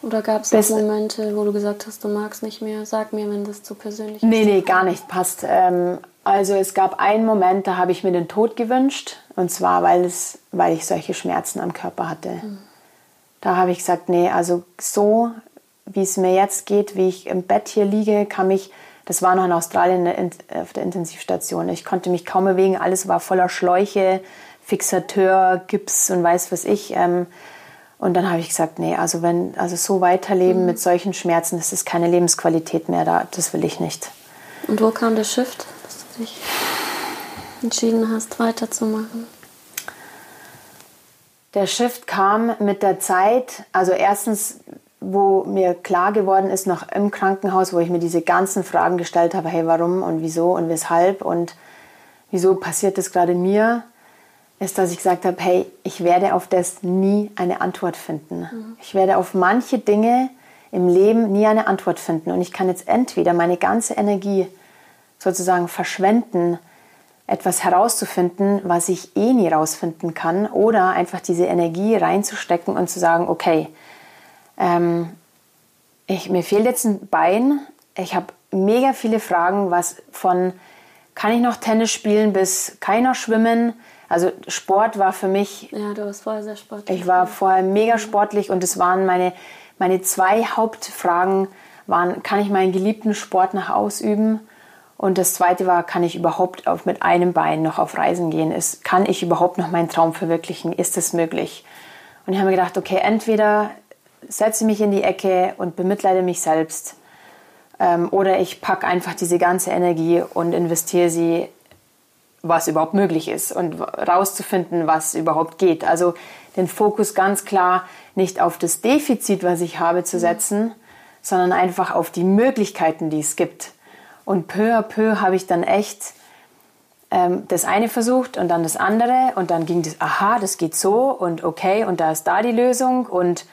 Speaker 2: Oder gab es Momente, wo du gesagt hast, du magst nicht mehr? Sag mir, wenn das zu persönlich ist.
Speaker 3: Nee, nee, gar nicht. Passt. Ähm, also es gab einen Moment, da habe ich mir den Tod gewünscht. Und zwar, weil, es, weil ich solche Schmerzen am Körper hatte. Mhm. Da habe ich gesagt, nee, also so, wie es mir jetzt geht, wie ich im Bett hier liege, kann mich, das war noch in Australien auf der Intensivstation, ich konnte mich kaum bewegen, alles war voller Schläuche, Fixateur, Gips und weiß was ich. Ähm, und dann habe ich gesagt, nee, also wenn, also so weiterleben mhm. mit solchen Schmerzen, das ist keine Lebensqualität mehr da, das will ich nicht.
Speaker 2: Und wo kam der Shift, dass du dich entschieden hast, weiterzumachen?
Speaker 3: Der Shift kam mit der Zeit, also erstens, wo mir klar geworden ist, noch im Krankenhaus, wo ich mir diese ganzen Fragen gestellt habe, hey, warum und wieso und weshalb und wieso passiert das gerade mir, ist, dass ich gesagt habe, hey, ich werde auf das nie eine Antwort finden. Mhm. Ich werde auf manche Dinge im Leben nie eine Antwort finden. Und ich kann jetzt entweder meine ganze Energie sozusagen verschwenden, etwas herauszufinden, was ich eh nie rausfinden kann, oder einfach diese Energie reinzustecken und zu sagen, okay, ähm, ich, mir fehlt jetzt ein Bein, ich habe mega viele Fragen, was von kann ich noch Tennis spielen bis kann ich noch schwimmen, also Sport war für mich.
Speaker 2: Ja, du warst vorher sehr sportlich.
Speaker 3: Ich war vorher mega sportlich und es waren meine, meine zwei Hauptfragen waren, kann ich meinen geliebten Sport noch ausüben? Und das zweite war, kann ich überhaupt auf, mit einem Bein noch auf Reisen gehen? Ist, kann ich überhaupt noch meinen Traum verwirklichen? Ist das möglich? Und ich habe mir gedacht, okay, entweder setze mich in die Ecke und bemitleide mich selbst ähm, oder ich packe einfach diese ganze Energie und investiere sie was überhaupt möglich ist und rauszufinden, was überhaupt geht. Also den Fokus ganz klar nicht auf das Defizit, was ich habe, zu setzen, sondern einfach auf die Möglichkeiten, die es gibt. Und peu à peu habe ich dann echt ähm, das eine versucht und dann das andere und dann ging das, aha, das geht so und okay und da ist da die Lösung und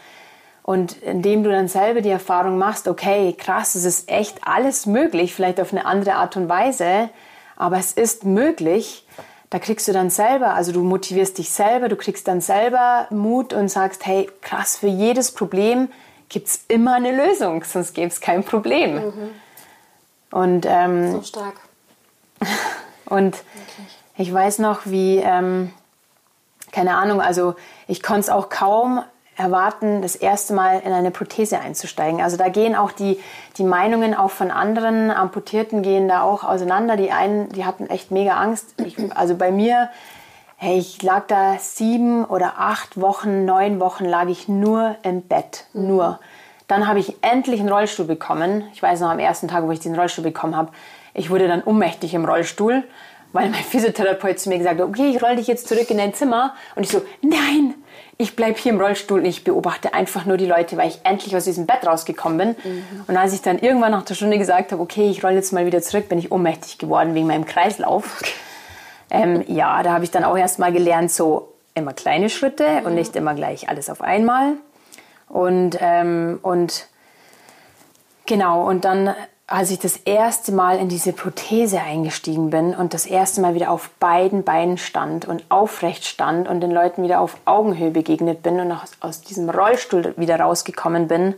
Speaker 3: und indem du dann selber die Erfahrung machst, okay, krass, es ist echt alles möglich, vielleicht auf eine andere Art und Weise, aber es ist möglich, da kriegst du dann selber, also du motivierst dich selber, du kriegst dann selber Mut und sagst, hey, krass, für jedes Problem gibt es immer eine Lösung, sonst gäbe es kein Problem. Mhm. Und, ähm,
Speaker 2: so stark.
Speaker 3: und Wirklich. ich weiß noch, wie, ähm, keine Ahnung, also ich konnte es auch kaum erwarten, das erste Mal in eine Prothese einzusteigen. Also da gehen auch die, die Meinungen auch von anderen Amputierten gehen da auch auseinander. Die einen, die hatten echt mega Angst. Ich, also bei mir, hey, ich lag da sieben oder acht Wochen, neun Wochen lag ich nur im Bett, nur. Dann habe ich endlich einen Rollstuhl bekommen. Ich weiß noch am ersten Tag, wo ich diesen Rollstuhl bekommen habe, ich wurde dann ohnmächtig im Rollstuhl, weil mein Physiotherapeut zu mir gesagt hat, okay, ich roll dich jetzt zurück in dein Zimmer. Und ich so, nein, ich bleibe hier im Rollstuhl und ich beobachte einfach nur die Leute, weil ich endlich aus diesem Bett rausgekommen bin. Mhm. Und als ich dann irgendwann nach der Stunde gesagt habe, okay, ich roll jetzt mal wieder zurück, bin ich ohnmächtig geworden wegen meinem Kreislauf. Ähm, ja, da habe ich dann auch erst mal gelernt, so immer kleine Schritte mhm. und nicht immer gleich alles auf einmal. Und, ähm, und genau, und dann als ich das erste Mal in diese Prothese eingestiegen bin und das erste Mal wieder auf beiden Beinen stand und aufrecht stand und den Leuten wieder auf Augenhöhe begegnet bin und aus, aus diesem Rollstuhl wieder rausgekommen bin,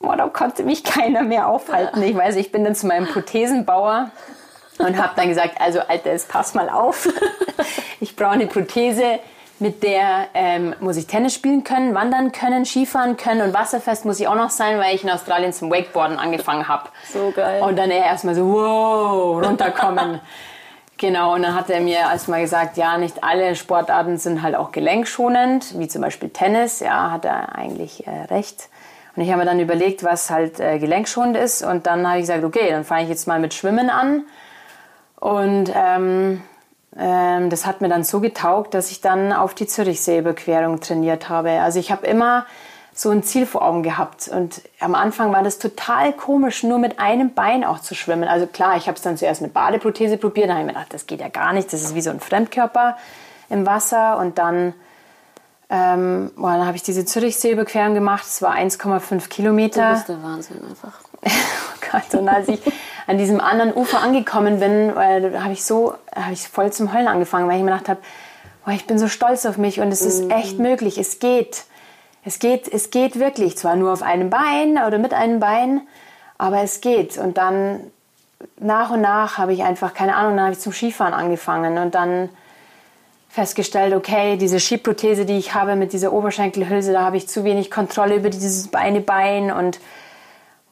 Speaker 3: oh, da konnte mich keiner mehr aufhalten. Ich weiß, ich bin dann zu meinem Prothesenbauer und habe dann gesagt, also Alter, jetzt pass mal auf. Ich brauche eine Prothese, mit der ähm, muss ich Tennis spielen können, wandern können, Skifahren können und wasserfest muss ich auch noch sein, weil ich in Australien zum Wakeboarden angefangen habe.
Speaker 2: So geil.
Speaker 3: Und dann erstmal so, wow, runterkommen. genau, und dann hat er mir erstmal gesagt, ja, nicht alle Sportarten sind halt auch gelenkschonend, wie zum Beispiel Tennis. Ja, hat er eigentlich äh, recht. Und ich habe mir dann überlegt, was halt äh, gelenkschonend ist. Und dann habe ich gesagt, okay, dann fange ich jetzt mal mit Schwimmen an. Und ähm, ähm, das hat mir dann so getaugt, dass ich dann auf die Zürichsee-Überquerung trainiert habe. Also ich habe immer so ein Ziel vor Augen gehabt. Und am Anfang war das total komisch, nur mit einem Bein auch zu schwimmen. Also klar, ich habe es dann zuerst mit Badeprothese probiert. Dann habe ich mir gedacht, das geht ja gar nicht. Das ist wie so ein Fremdkörper im Wasser. Und dann, ähm, dann habe ich diese Zürichsee-Überquerung gemacht. Es war 1,5 Kilometer.
Speaker 2: Das ist der Wahnsinn einfach.
Speaker 3: oh Gott, und als ich an diesem anderen Ufer angekommen bin, da habe ich so, habe ich voll zum Heulen angefangen, weil ich mir gedacht habe, ich bin so stolz auf mich und es ist mhm. echt möglich, es geht. Es geht, es geht wirklich, zwar nur auf einem Bein oder mit einem Bein, aber es geht. Und dann nach und nach habe ich einfach, keine Ahnung, dann habe ich zum Skifahren angefangen und dann festgestellt, okay, diese Skiprothese, die ich habe mit dieser Oberschenkelhülse, da habe ich zu wenig Kontrolle über dieses eine Bein und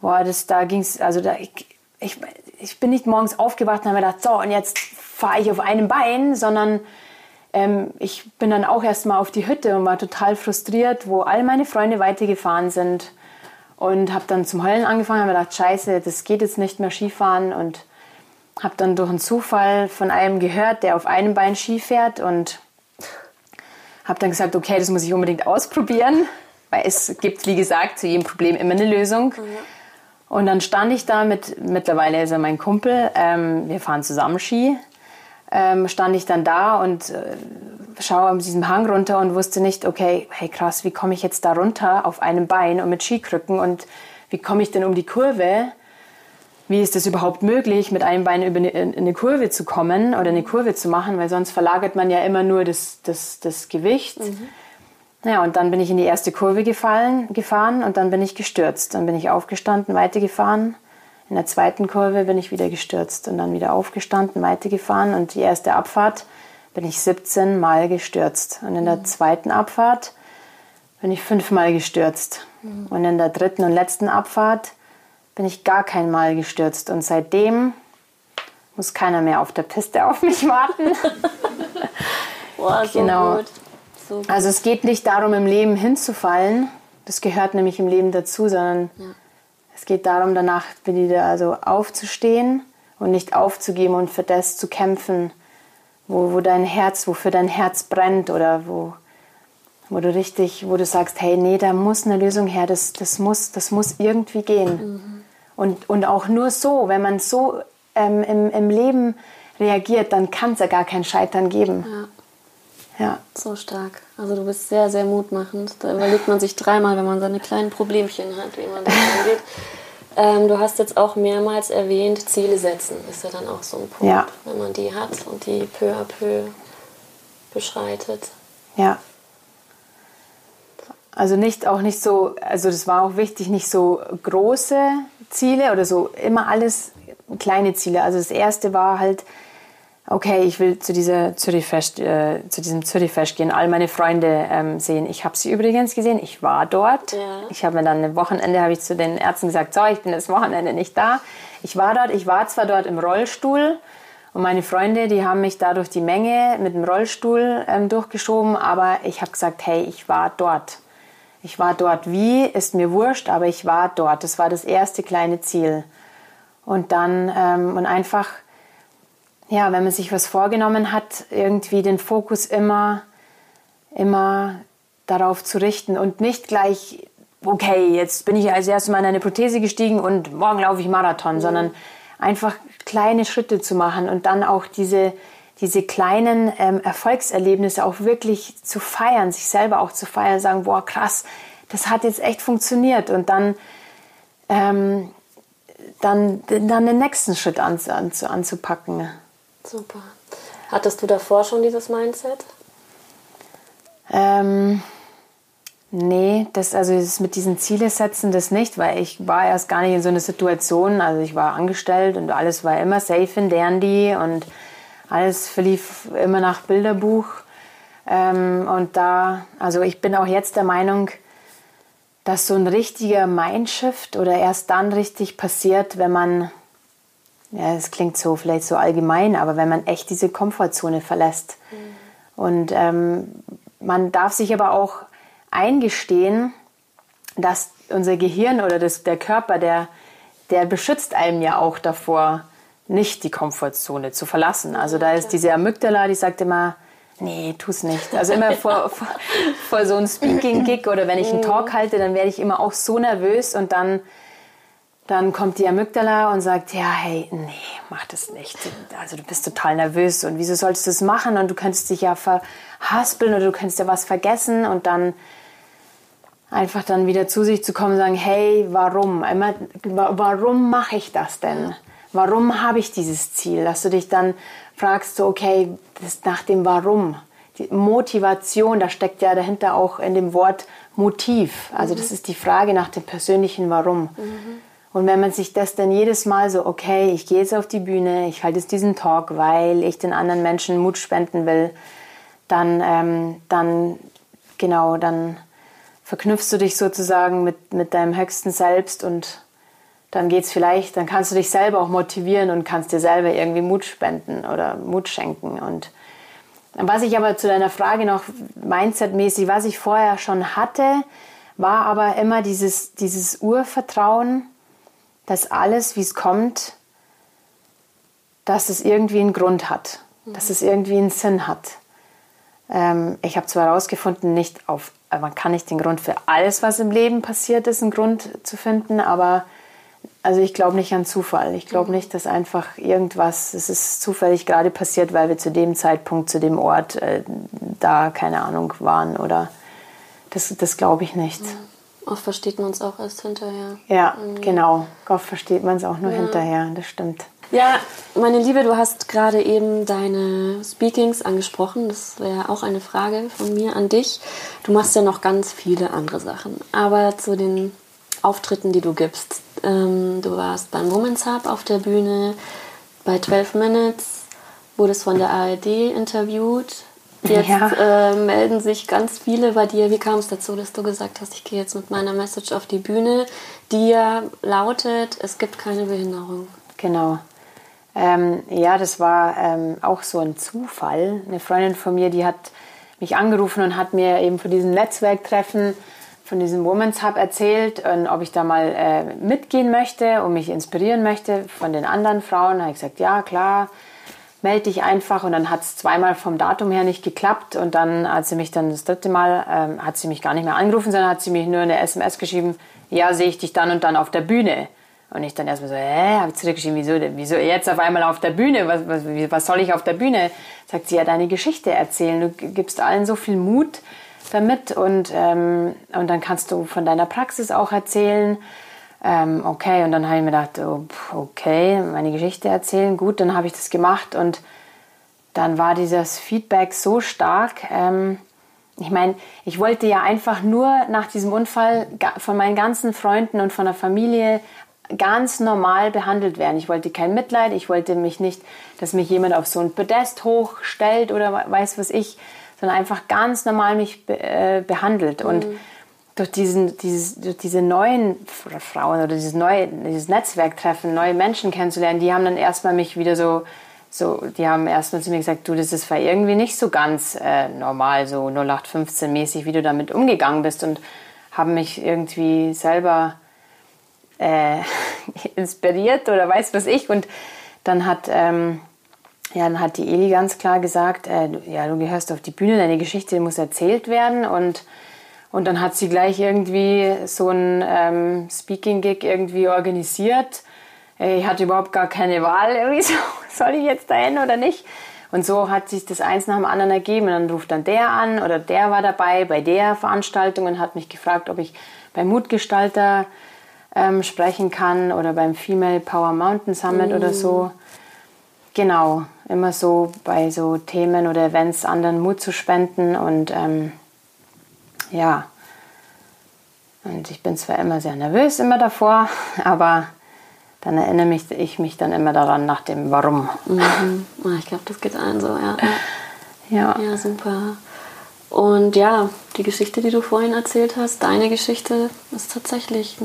Speaker 3: boah, das, da ging es, also da, ich, ich, ich bin nicht morgens aufgewacht und habe mir gedacht, so, und jetzt fahre ich auf einem Bein, sondern ähm, ich bin dann auch erstmal auf die Hütte und war total frustriert, wo all meine Freunde weitergefahren sind. Und habe dann zum Heulen angefangen, habe mir gedacht, scheiße, das geht jetzt nicht mehr Skifahren. Und habe dann durch einen Zufall von einem gehört, der auf einem Bein Ski fährt und habe dann gesagt, okay, das muss ich unbedingt ausprobieren, weil es gibt, wie gesagt, zu jedem Problem immer eine Lösung. Mhm. Und dann stand ich da mit, mittlerweile ist er mein Kumpel, ähm, wir fahren zusammen Ski, ähm, stand ich dann da und äh, schaue an diesem Hang runter und wusste nicht, okay, hey krass, wie komme ich jetzt da runter auf einem Bein und mit Skikrücken und wie komme ich denn um die Kurve? Wie ist es überhaupt möglich, mit einem Bein über eine, eine, Kurve zu kommen oder eine Kurve zu machen? Weil sonst verlagert man ja immer nur das, das, das Gewicht. Mhm. Ja, und dann bin ich in die erste Kurve gefallen, gefahren und dann bin ich gestürzt. Dann bin ich aufgestanden, weitergefahren. In der zweiten Kurve bin ich wieder gestürzt und dann wieder aufgestanden, weitergefahren. Und die erste Abfahrt bin ich 17 Mal gestürzt. Und in der mhm. zweiten Abfahrt bin ich fünfmal gestürzt. Mhm. Und in der dritten und letzten Abfahrt bin ich gar kein Mal gestürzt. Und seitdem muss keiner mehr auf der Piste auf mich warten.
Speaker 2: Boah, so genau. gut.
Speaker 3: So also es geht nicht darum, im Leben hinzufallen. Das gehört nämlich im Leben dazu, sondern ja. es geht darum, danach wieder also aufzustehen und nicht aufzugeben und für das zu kämpfen, wo, wo dein Herz, wofür dein Herz brennt oder wo, wo du richtig, wo du sagst, hey, nee, da muss eine Lösung her, das, das, muss, das muss irgendwie gehen. Mhm. Und, und auch nur so, wenn man so ähm, im, im Leben reagiert, dann kann es ja gar kein Scheitern geben. Ja.
Speaker 2: Ja. So stark. Also du bist sehr, sehr mutmachend. Da überlegt man sich dreimal, wenn man seine kleinen Problemchen hat, wie man das angeht. Ähm, du hast jetzt auch mehrmals erwähnt, Ziele setzen ist ja dann auch so ein Punkt,
Speaker 3: Ja.
Speaker 2: wenn man die hat und die peu à peu beschreitet.
Speaker 3: Ja. Also nicht auch nicht so, also das war auch wichtig, nicht so große Ziele oder so immer alles kleine Ziele. Also das erste war halt, okay, ich will zu dieser Zürichfest, äh, zu diesem Zürichfest gehen, all meine Freunde ähm, sehen. Ich habe sie übrigens gesehen, ich war dort.
Speaker 2: Ja.
Speaker 3: Ich habe mir dann ein Wochenende, habe ich zu den Ärzten gesagt, so, ich bin das Wochenende nicht da. Ich war dort, ich war zwar dort im Rollstuhl und meine Freunde, die haben mich da durch die Menge mit dem Rollstuhl ähm, durchgeschoben, aber ich habe gesagt, hey, ich war dort. Ich war dort. Wie, ist mir wurscht, aber ich war dort. Das war das erste kleine Ziel. Und dann, ähm, und einfach, ja, wenn man sich was vorgenommen hat, irgendwie den Fokus immer, immer darauf zu richten und nicht gleich, okay, jetzt bin ich als erstes mal in eine Prothese gestiegen und morgen laufe ich Marathon, sondern einfach kleine Schritte zu machen und dann auch diese, diese kleinen ähm, Erfolgserlebnisse auch wirklich zu feiern, sich selber auch zu feiern, sagen, boah, krass, das hat jetzt echt funktioniert und dann, ähm, dann, dann den nächsten Schritt an, an, anzupacken.
Speaker 2: Super. Hattest du davor schon dieses Mindset?
Speaker 3: Ähm, nee, das, also das mit diesen Ziele setzen, das nicht, weil ich war erst gar nicht in so einer Situation. Also ich war angestellt und alles war immer safe in Dandy und alles verlief immer nach Bilderbuch. Ähm, und da, also ich bin auch jetzt der Meinung, dass so ein richtiger Mindshift oder erst dann richtig passiert, wenn man, ja, es klingt so vielleicht so allgemein, aber wenn man echt diese Komfortzone verlässt. Und ähm, man darf sich aber auch eingestehen, dass unser Gehirn oder das, der Körper, der, der beschützt einem ja auch davor, nicht die Komfortzone zu verlassen. Also da ist diese Amygdala, die sagt immer, nee, tu's nicht. Also immer vor, vor, vor so einem Speaking-Gig oder wenn ich einen Talk halte, dann werde ich immer auch so nervös und dann, dann kommt die Amygdala und sagt, ja, hey, nee, mach das nicht. Also du bist total nervös und wieso solltest du das machen und du könntest dich ja verhaspeln oder du könntest ja was vergessen und dann einfach dann wieder zu sich zu kommen und sagen, hey, warum? Immer, wa- warum mache ich das denn? Warum habe ich dieses Ziel? Dass du dich dann fragst, so, okay, das nach dem Warum. Die Motivation, da steckt ja dahinter auch in dem Wort Motiv. Also das ist die Frage nach dem persönlichen Warum. Und wenn man sich das dann jedes Mal so, okay, ich gehe jetzt auf die Bühne, ich halte jetzt diesen Talk, weil ich den anderen Menschen Mut spenden will, dann, ähm, dann genau, dann verknüpfst du dich sozusagen mit, mit deinem höchsten Selbst und dann geht's vielleicht, dann kannst du dich selber auch motivieren und kannst dir selber irgendwie Mut spenden oder Mut schenken. Und was ich aber zu deiner Frage noch mindsetmäßig, was ich vorher schon hatte, war aber immer dieses, dieses Urvertrauen, dass alles, wie es kommt, dass es irgendwie einen Grund hat, dass es irgendwie einen Sinn hat. Ähm, ich habe zwar herausgefunden, nicht auf, äh, man kann nicht den Grund für alles, was im Leben passiert ist, einen Grund zu finden, aber also ich glaube nicht an Zufall. Ich glaube nicht, dass einfach irgendwas, es ist zufällig gerade passiert, weil wir zu dem Zeitpunkt, zu dem Ort äh, da, keine Ahnung, waren oder das, das glaube ich nicht.
Speaker 2: Oft versteht man es auch erst hinterher.
Speaker 3: Ja, genau. Oft versteht man es auch nur hinterher, das stimmt.
Speaker 2: Ja, meine Liebe, du hast gerade eben deine Speakings angesprochen. Das wäre auch eine Frage von mir an dich. Du machst ja noch ganz viele andere Sachen. Aber zu den Auftritten, die du gibst. Ähm, du warst beim Women's Hub auf der Bühne, bei 12 Minutes, wurdest von der ARD interviewt. Jetzt
Speaker 3: Ja.
Speaker 2: äh, melden sich ganz viele bei dir. Wie kam es dazu, dass du gesagt hast, ich gehe jetzt mit meiner Message auf die Bühne, die ja lautet, es gibt keine Behinderung.
Speaker 3: Genau. Ähm, ja, das war ähm, auch so ein Zufall. Eine Freundin von mir, die hat mich angerufen und hat mir eben von diesem Netzwerktreffen, von diesem Women's Hub erzählt, und ob ich da mal äh, mitgehen möchte und mich inspirieren möchte von den anderen Frauen. Da habe ich gesagt, ja, klar, melde dich einfach. Und dann hat es zweimal vom Datum her nicht geklappt. Und dann hat sie mich dann das dritte Mal, ähm, hat sie mich gar nicht mehr angerufen, sondern hat sie mich nur eine SMS geschrieben, ja, sehe ich dich dann und dann auf der Bühne. Und ich dann erstmal so, hä, habe ich zurückgeschrieben, wieso, wieso jetzt auf einmal auf der Bühne? Was, was, was soll ich auf der Bühne? Sagt sie, ja, deine Geschichte erzählen. Du gibst allen so viel Mut damit und, ähm, und dann kannst du von deiner Praxis auch erzählen. Ähm, okay, und dann habe ich mir gedacht, oh, okay, meine Geschichte erzählen, gut, dann habe ich das gemacht und dann war dieses Feedback so stark. Ähm, ich meine, ich wollte ja einfach nur nach diesem Unfall von meinen ganzen Freunden und von der Familie ganz normal behandelt werden. Ich wollte kein Mitleid, ich wollte mich nicht, dass mich jemand auf so ein Podest hochstellt oder weiß was ich, sondern einfach ganz normal mich be äh, behandelt. Mhm. Durch, diesen, dieses, durch diese neuen Frauen oder dieses neue dieses Netzwerktreffen, neue Menschen kennenzulernen, die haben dann erstmal mich wieder so, so die haben erstmal zu mir gesagt, du, das ist irgendwie nicht so ganz äh, normal, so 0815 mäßig, wie du damit umgegangen bist und haben mich irgendwie selber äh, inspiriert oder weiß was ich. Und dann hat ähm, ja, dann hat die Eli ganz klar gesagt, äh, ja, du gehörst auf die Bühne, deine Geschichte muss erzählt werden. Und und dann hat sie gleich irgendwie so ein ähm, Speaking-Gig irgendwie organisiert. Äh, ich hatte überhaupt gar keine Wahl, irgendwie so, soll ich jetzt dahin oder nicht? Und so hat sich das eins nach dem anderen ergeben. Und dann ruft dann der an oder der war dabei bei der Veranstaltung und hat mich gefragt, ob ich beim Mutgestalter ähm, sprechen kann oder beim Female Power Mountain Summit mm. oder so. Genau, immer so bei so Themen oder Events anderen Mut zu spenden und ähm, ja, und ich bin zwar immer sehr nervös, immer davor, aber dann erinnere mich, ich mich dann immer daran nach dem Warum.
Speaker 2: Mhm. Ich glaube, das geht allen so, ja. ja. Ja, super. Und ja, die Geschichte, die du vorhin erzählt hast, deine Geschichte ist tatsächlich,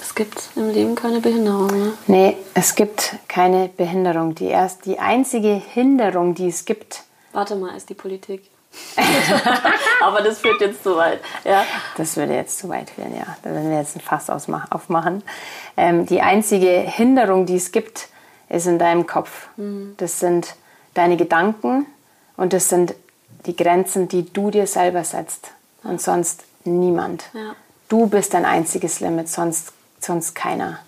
Speaker 2: es gibt im Leben keine Behinderung. Ne?
Speaker 3: Nee, es gibt keine Behinderung. Die, erst, die einzige Hinderung, die es gibt.
Speaker 2: Warte mal, ist die Politik. Aber das führt jetzt zu weit. Ja.
Speaker 3: Das würde jetzt zu weit führen, ja. Da würden wir jetzt ein Fass aufmachen. Ähm, die einzige Hinderung, die es gibt, ist in deinem Kopf. Mhm. Das sind deine Gedanken und das sind die Grenzen, die du dir selber setzt. Und sonst niemand. Ja. Du bist dein einziges Limit, sonst, sonst keiner.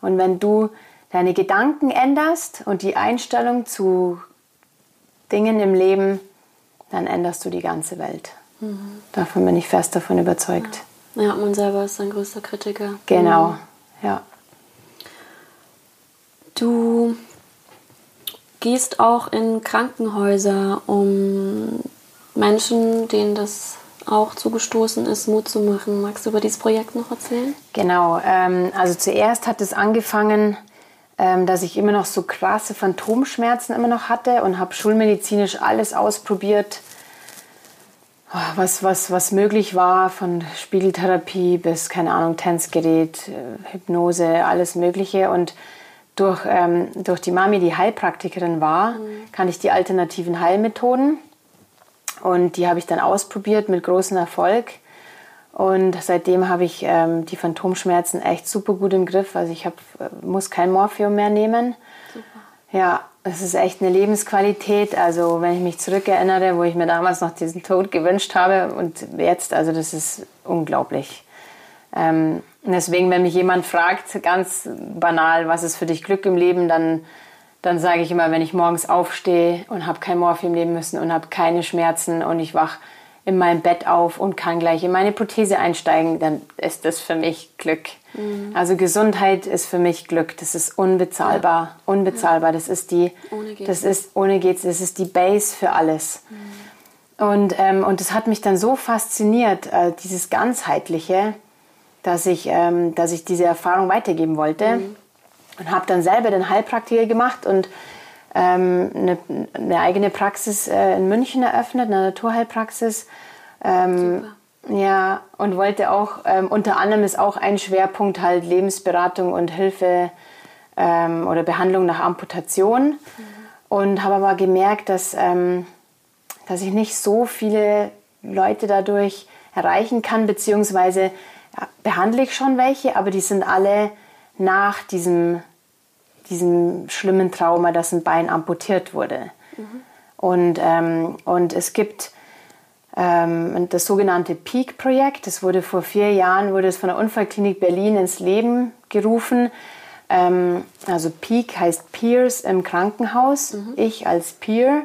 Speaker 3: Und wenn du deine Gedanken änderst und die Einstellung zu Dingen im Leben dann änderst du die ganze Welt. Mhm. Davon bin ich fest davon überzeugt.
Speaker 2: Ja. ja, man selber ist dein größter Kritiker.
Speaker 3: Genau, mhm. ja.
Speaker 2: Du gehst auch in Krankenhäuser, um Menschen, denen das auch zugestoßen ist, Mut zu machen. Magst du über dieses Projekt noch erzählen?
Speaker 3: Genau, ähm, also zuerst hat es angefangen ähm, dass ich immer noch so krasse Phantomschmerzen immer noch hatte und habe schulmedizinisch alles ausprobiert, oh, was, was, was möglich war, von Spiegeltherapie bis, keine Ahnung, Tanzgerät, äh, Hypnose, alles Mögliche. Und durch, ähm, durch die Mami, die Heilpraktikerin war, mhm. kann ich die alternativen Heilmethoden. Und die habe ich dann ausprobiert mit großem Erfolg. Und seitdem habe ich ähm, die Phantomschmerzen echt super gut im Griff. Also ich hab, äh, muss kein Morphium mehr nehmen. Super. Ja, es ist echt eine Lebensqualität. Also wenn ich mich zurückerinnere, wo ich mir damals noch diesen Tod gewünscht habe und jetzt, also das ist unglaublich. Ähm, deswegen, wenn mich jemand fragt, ganz banal, was ist für dich Glück im Leben, dann, dann sage ich immer, wenn ich morgens aufstehe und habe kein Morphium nehmen müssen und habe keine Schmerzen und ich wach in meinem Bett auf und kann gleich in meine Prothese einsteigen, dann ist das für mich Glück. Mhm. Also Gesundheit ist für mich Glück. Das ist unbezahlbar, ja. unbezahlbar. Das ist die, ohne geht's das ist ohne geht's. Das ist die Base für alles. Mhm. Und ähm, und das hat mich dann so fasziniert, äh, dieses ganzheitliche, dass ich ähm, dass ich diese Erfahrung weitergeben wollte mhm. und habe dann selber den Heilpraktiker gemacht und ähm, eine, eine, eigene Praxis äh, in München eröffnet, eine Naturheilpraxis. Ähm, ja, und wollte auch, ähm, unter anderem ist auch ein Schwerpunkt halt Lebensberatung und Hilfe ähm, oder Behandlung nach Amputation. Mhm. Und habe aber gemerkt, dass, ähm, dass ich nicht so viele Leute dadurch erreichen kann, beziehungsweise behandle ich schon welche, aber die sind alle nach diesem diesem schlimmen Trauma, dass ein Bein amputiert wurde. Mhm. Und, ähm, und es gibt ähm, das sogenannte Peak-Projekt. Das wurde vor vier Jahren wurde es von der Unfallklinik Berlin ins Leben gerufen. Ähm, also Peak heißt Peers im Krankenhaus. Mhm. Ich als Peer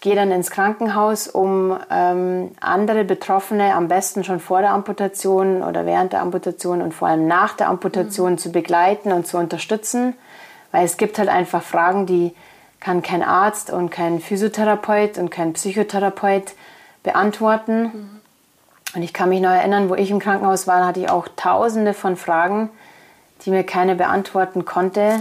Speaker 3: gehe dann ins Krankenhaus, um ähm, andere Betroffene am besten schon vor der Amputation oder während der Amputation und vor allem nach der Amputation mhm. zu begleiten und zu unterstützen. Weil es gibt halt einfach Fragen, die kann kein Arzt und kein Physiotherapeut und kein Psychotherapeut beantworten. Mhm. Und ich kann mich noch erinnern, wo ich im Krankenhaus war, hatte ich auch tausende von Fragen, die mir keine beantworten konnte.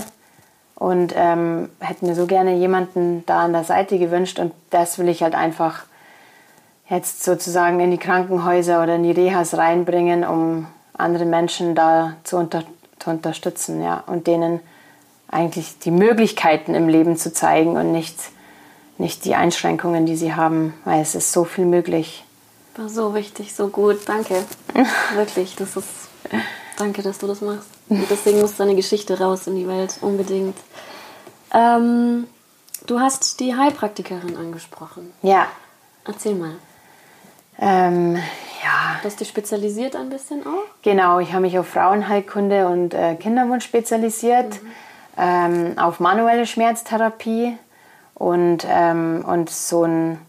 Speaker 3: Und ähm, hätte mir so gerne jemanden da an der Seite gewünscht. Und das will ich halt einfach jetzt sozusagen in die Krankenhäuser oder in die Rehas reinbringen, um andere Menschen da zu, unter zu unterstützen ja, und denen eigentlich die Möglichkeiten im Leben zu zeigen und nicht, nicht die Einschränkungen, die sie haben, weil es ist so viel möglich.
Speaker 2: War so wichtig, so gut, danke. Wirklich, das ist. Danke, dass du das machst. Und deswegen muss deine Geschichte raus in die Welt, unbedingt. Ähm, du hast die Heilpraktikerin angesprochen.
Speaker 3: Ja.
Speaker 2: Erzähl mal.
Speaker 3: Ähm, ja.
Speaker 2: Du hast dich spezialisiert ein bisschen auch?
Speaker 3: Genau, ich habe mich auf Frauenheilkunde und äh, Kinderwunsch spezialisiert, mhm. Ähm, auf manuelle Schmerztherapie und, ähm, und so ein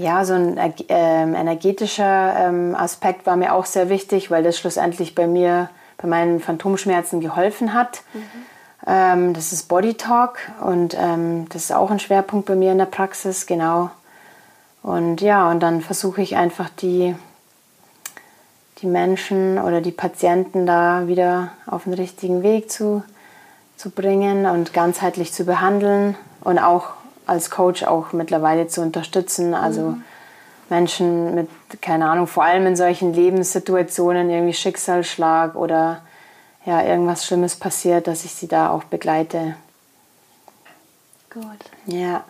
Speaker 3: ja, so ein äh, energetischer ähm, Aspekt war mir auch sehr wichtig, weil das schlussendlich bei mir, bei meinen Phantomschmerzen geholfen hat. Mhm. Ähm, das ist Body Talk und ähm, das ist auch ein Schwerpunkt bei mir in der Praxis, genau. Und ja, und dann versuche ich einfach die, die Menschen oder die Patienten da wieder auf den richtigen Weg zu, zu bringen und ganzheitlich zu behandeln und auch als Coach auch mittlerweile zu unterstützen. Also mhm. Menschen mit, keine Ahnung, vor allem in solchen Lebenssituationen, irgendwie Schicksalsschlag oder ja, irgendwas Schlimmes passiert, dass ich sie da auch begleite.
Speaker 2: Gut.
Speaker 3: Ja.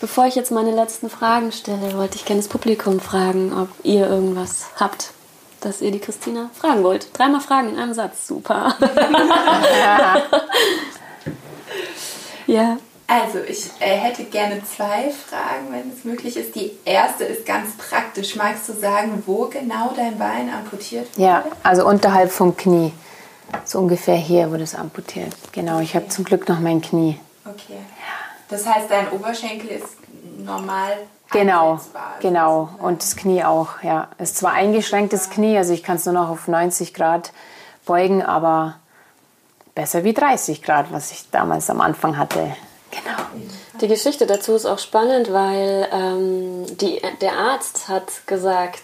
Speaker 2: Bevor ich jetzt meine letzten Fragen stelle, wollte ich gerne das Publikum fragen, ob ihr irgendwas habt, das ihr die Christina fragen wollt. Dreimal Fragen in einem Satz, super. ja.
Speaker 4: Ja. Also, ich äh, hätte gerne zwei Fragen, wenn es möglich ist. Die erste ist ganz praktisch. Magst du sagen, wo genau dein Bein amputiert wurde?
Speaker 3: Ja, also unterhalb vom Knie. So ungefähr hier wurde es amputiert. Genau, okay. ich habe zum Glück noch mein Knie.
Speaker 4: Okay. Das heißt, dein Oberschenkel ist normal
Speaker 3: Genau, genau. Und das Knie auch, ja. Es ist zwar eingeschränktes Knie, also ich kann es nur noch auf 90 Grad beugen, aber besser wie 30 Grad, was ich damals am Anfang hatte. Genau.
Speaker 2: Die Geschichte dazu ist auch spannend, weil ähm, die, der Arzt hat gesagt,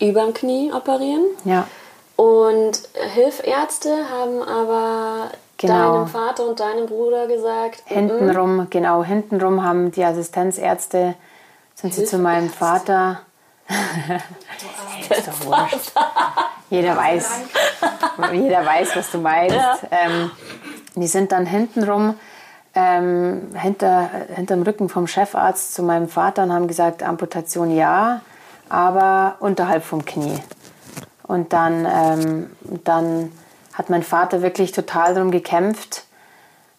Speaker 2: überm Knie operieren.
Speaker 3: Ja.
Speaker 2: Und Hilfärzte haben aber genau. deinem Vater und deinem Bruder gesagt.
Speaker 3: Hintenrum, genau, hintenrum haben die Assistenzärzte, sind sie zu meinem Vater. ist doch wurscht. Jeder weiß, jeder weiß, was du meinst. Ja. Ähm, die sind dann hintenrum ähm, hinter, hinterm Rücken vom Chefarzt zu meinem Vater und haben gesagt, Amputation ja, aber unterhalb vom Knie. Und dann, ähm, dann hat mein Vater wirklich total darum gekämpft,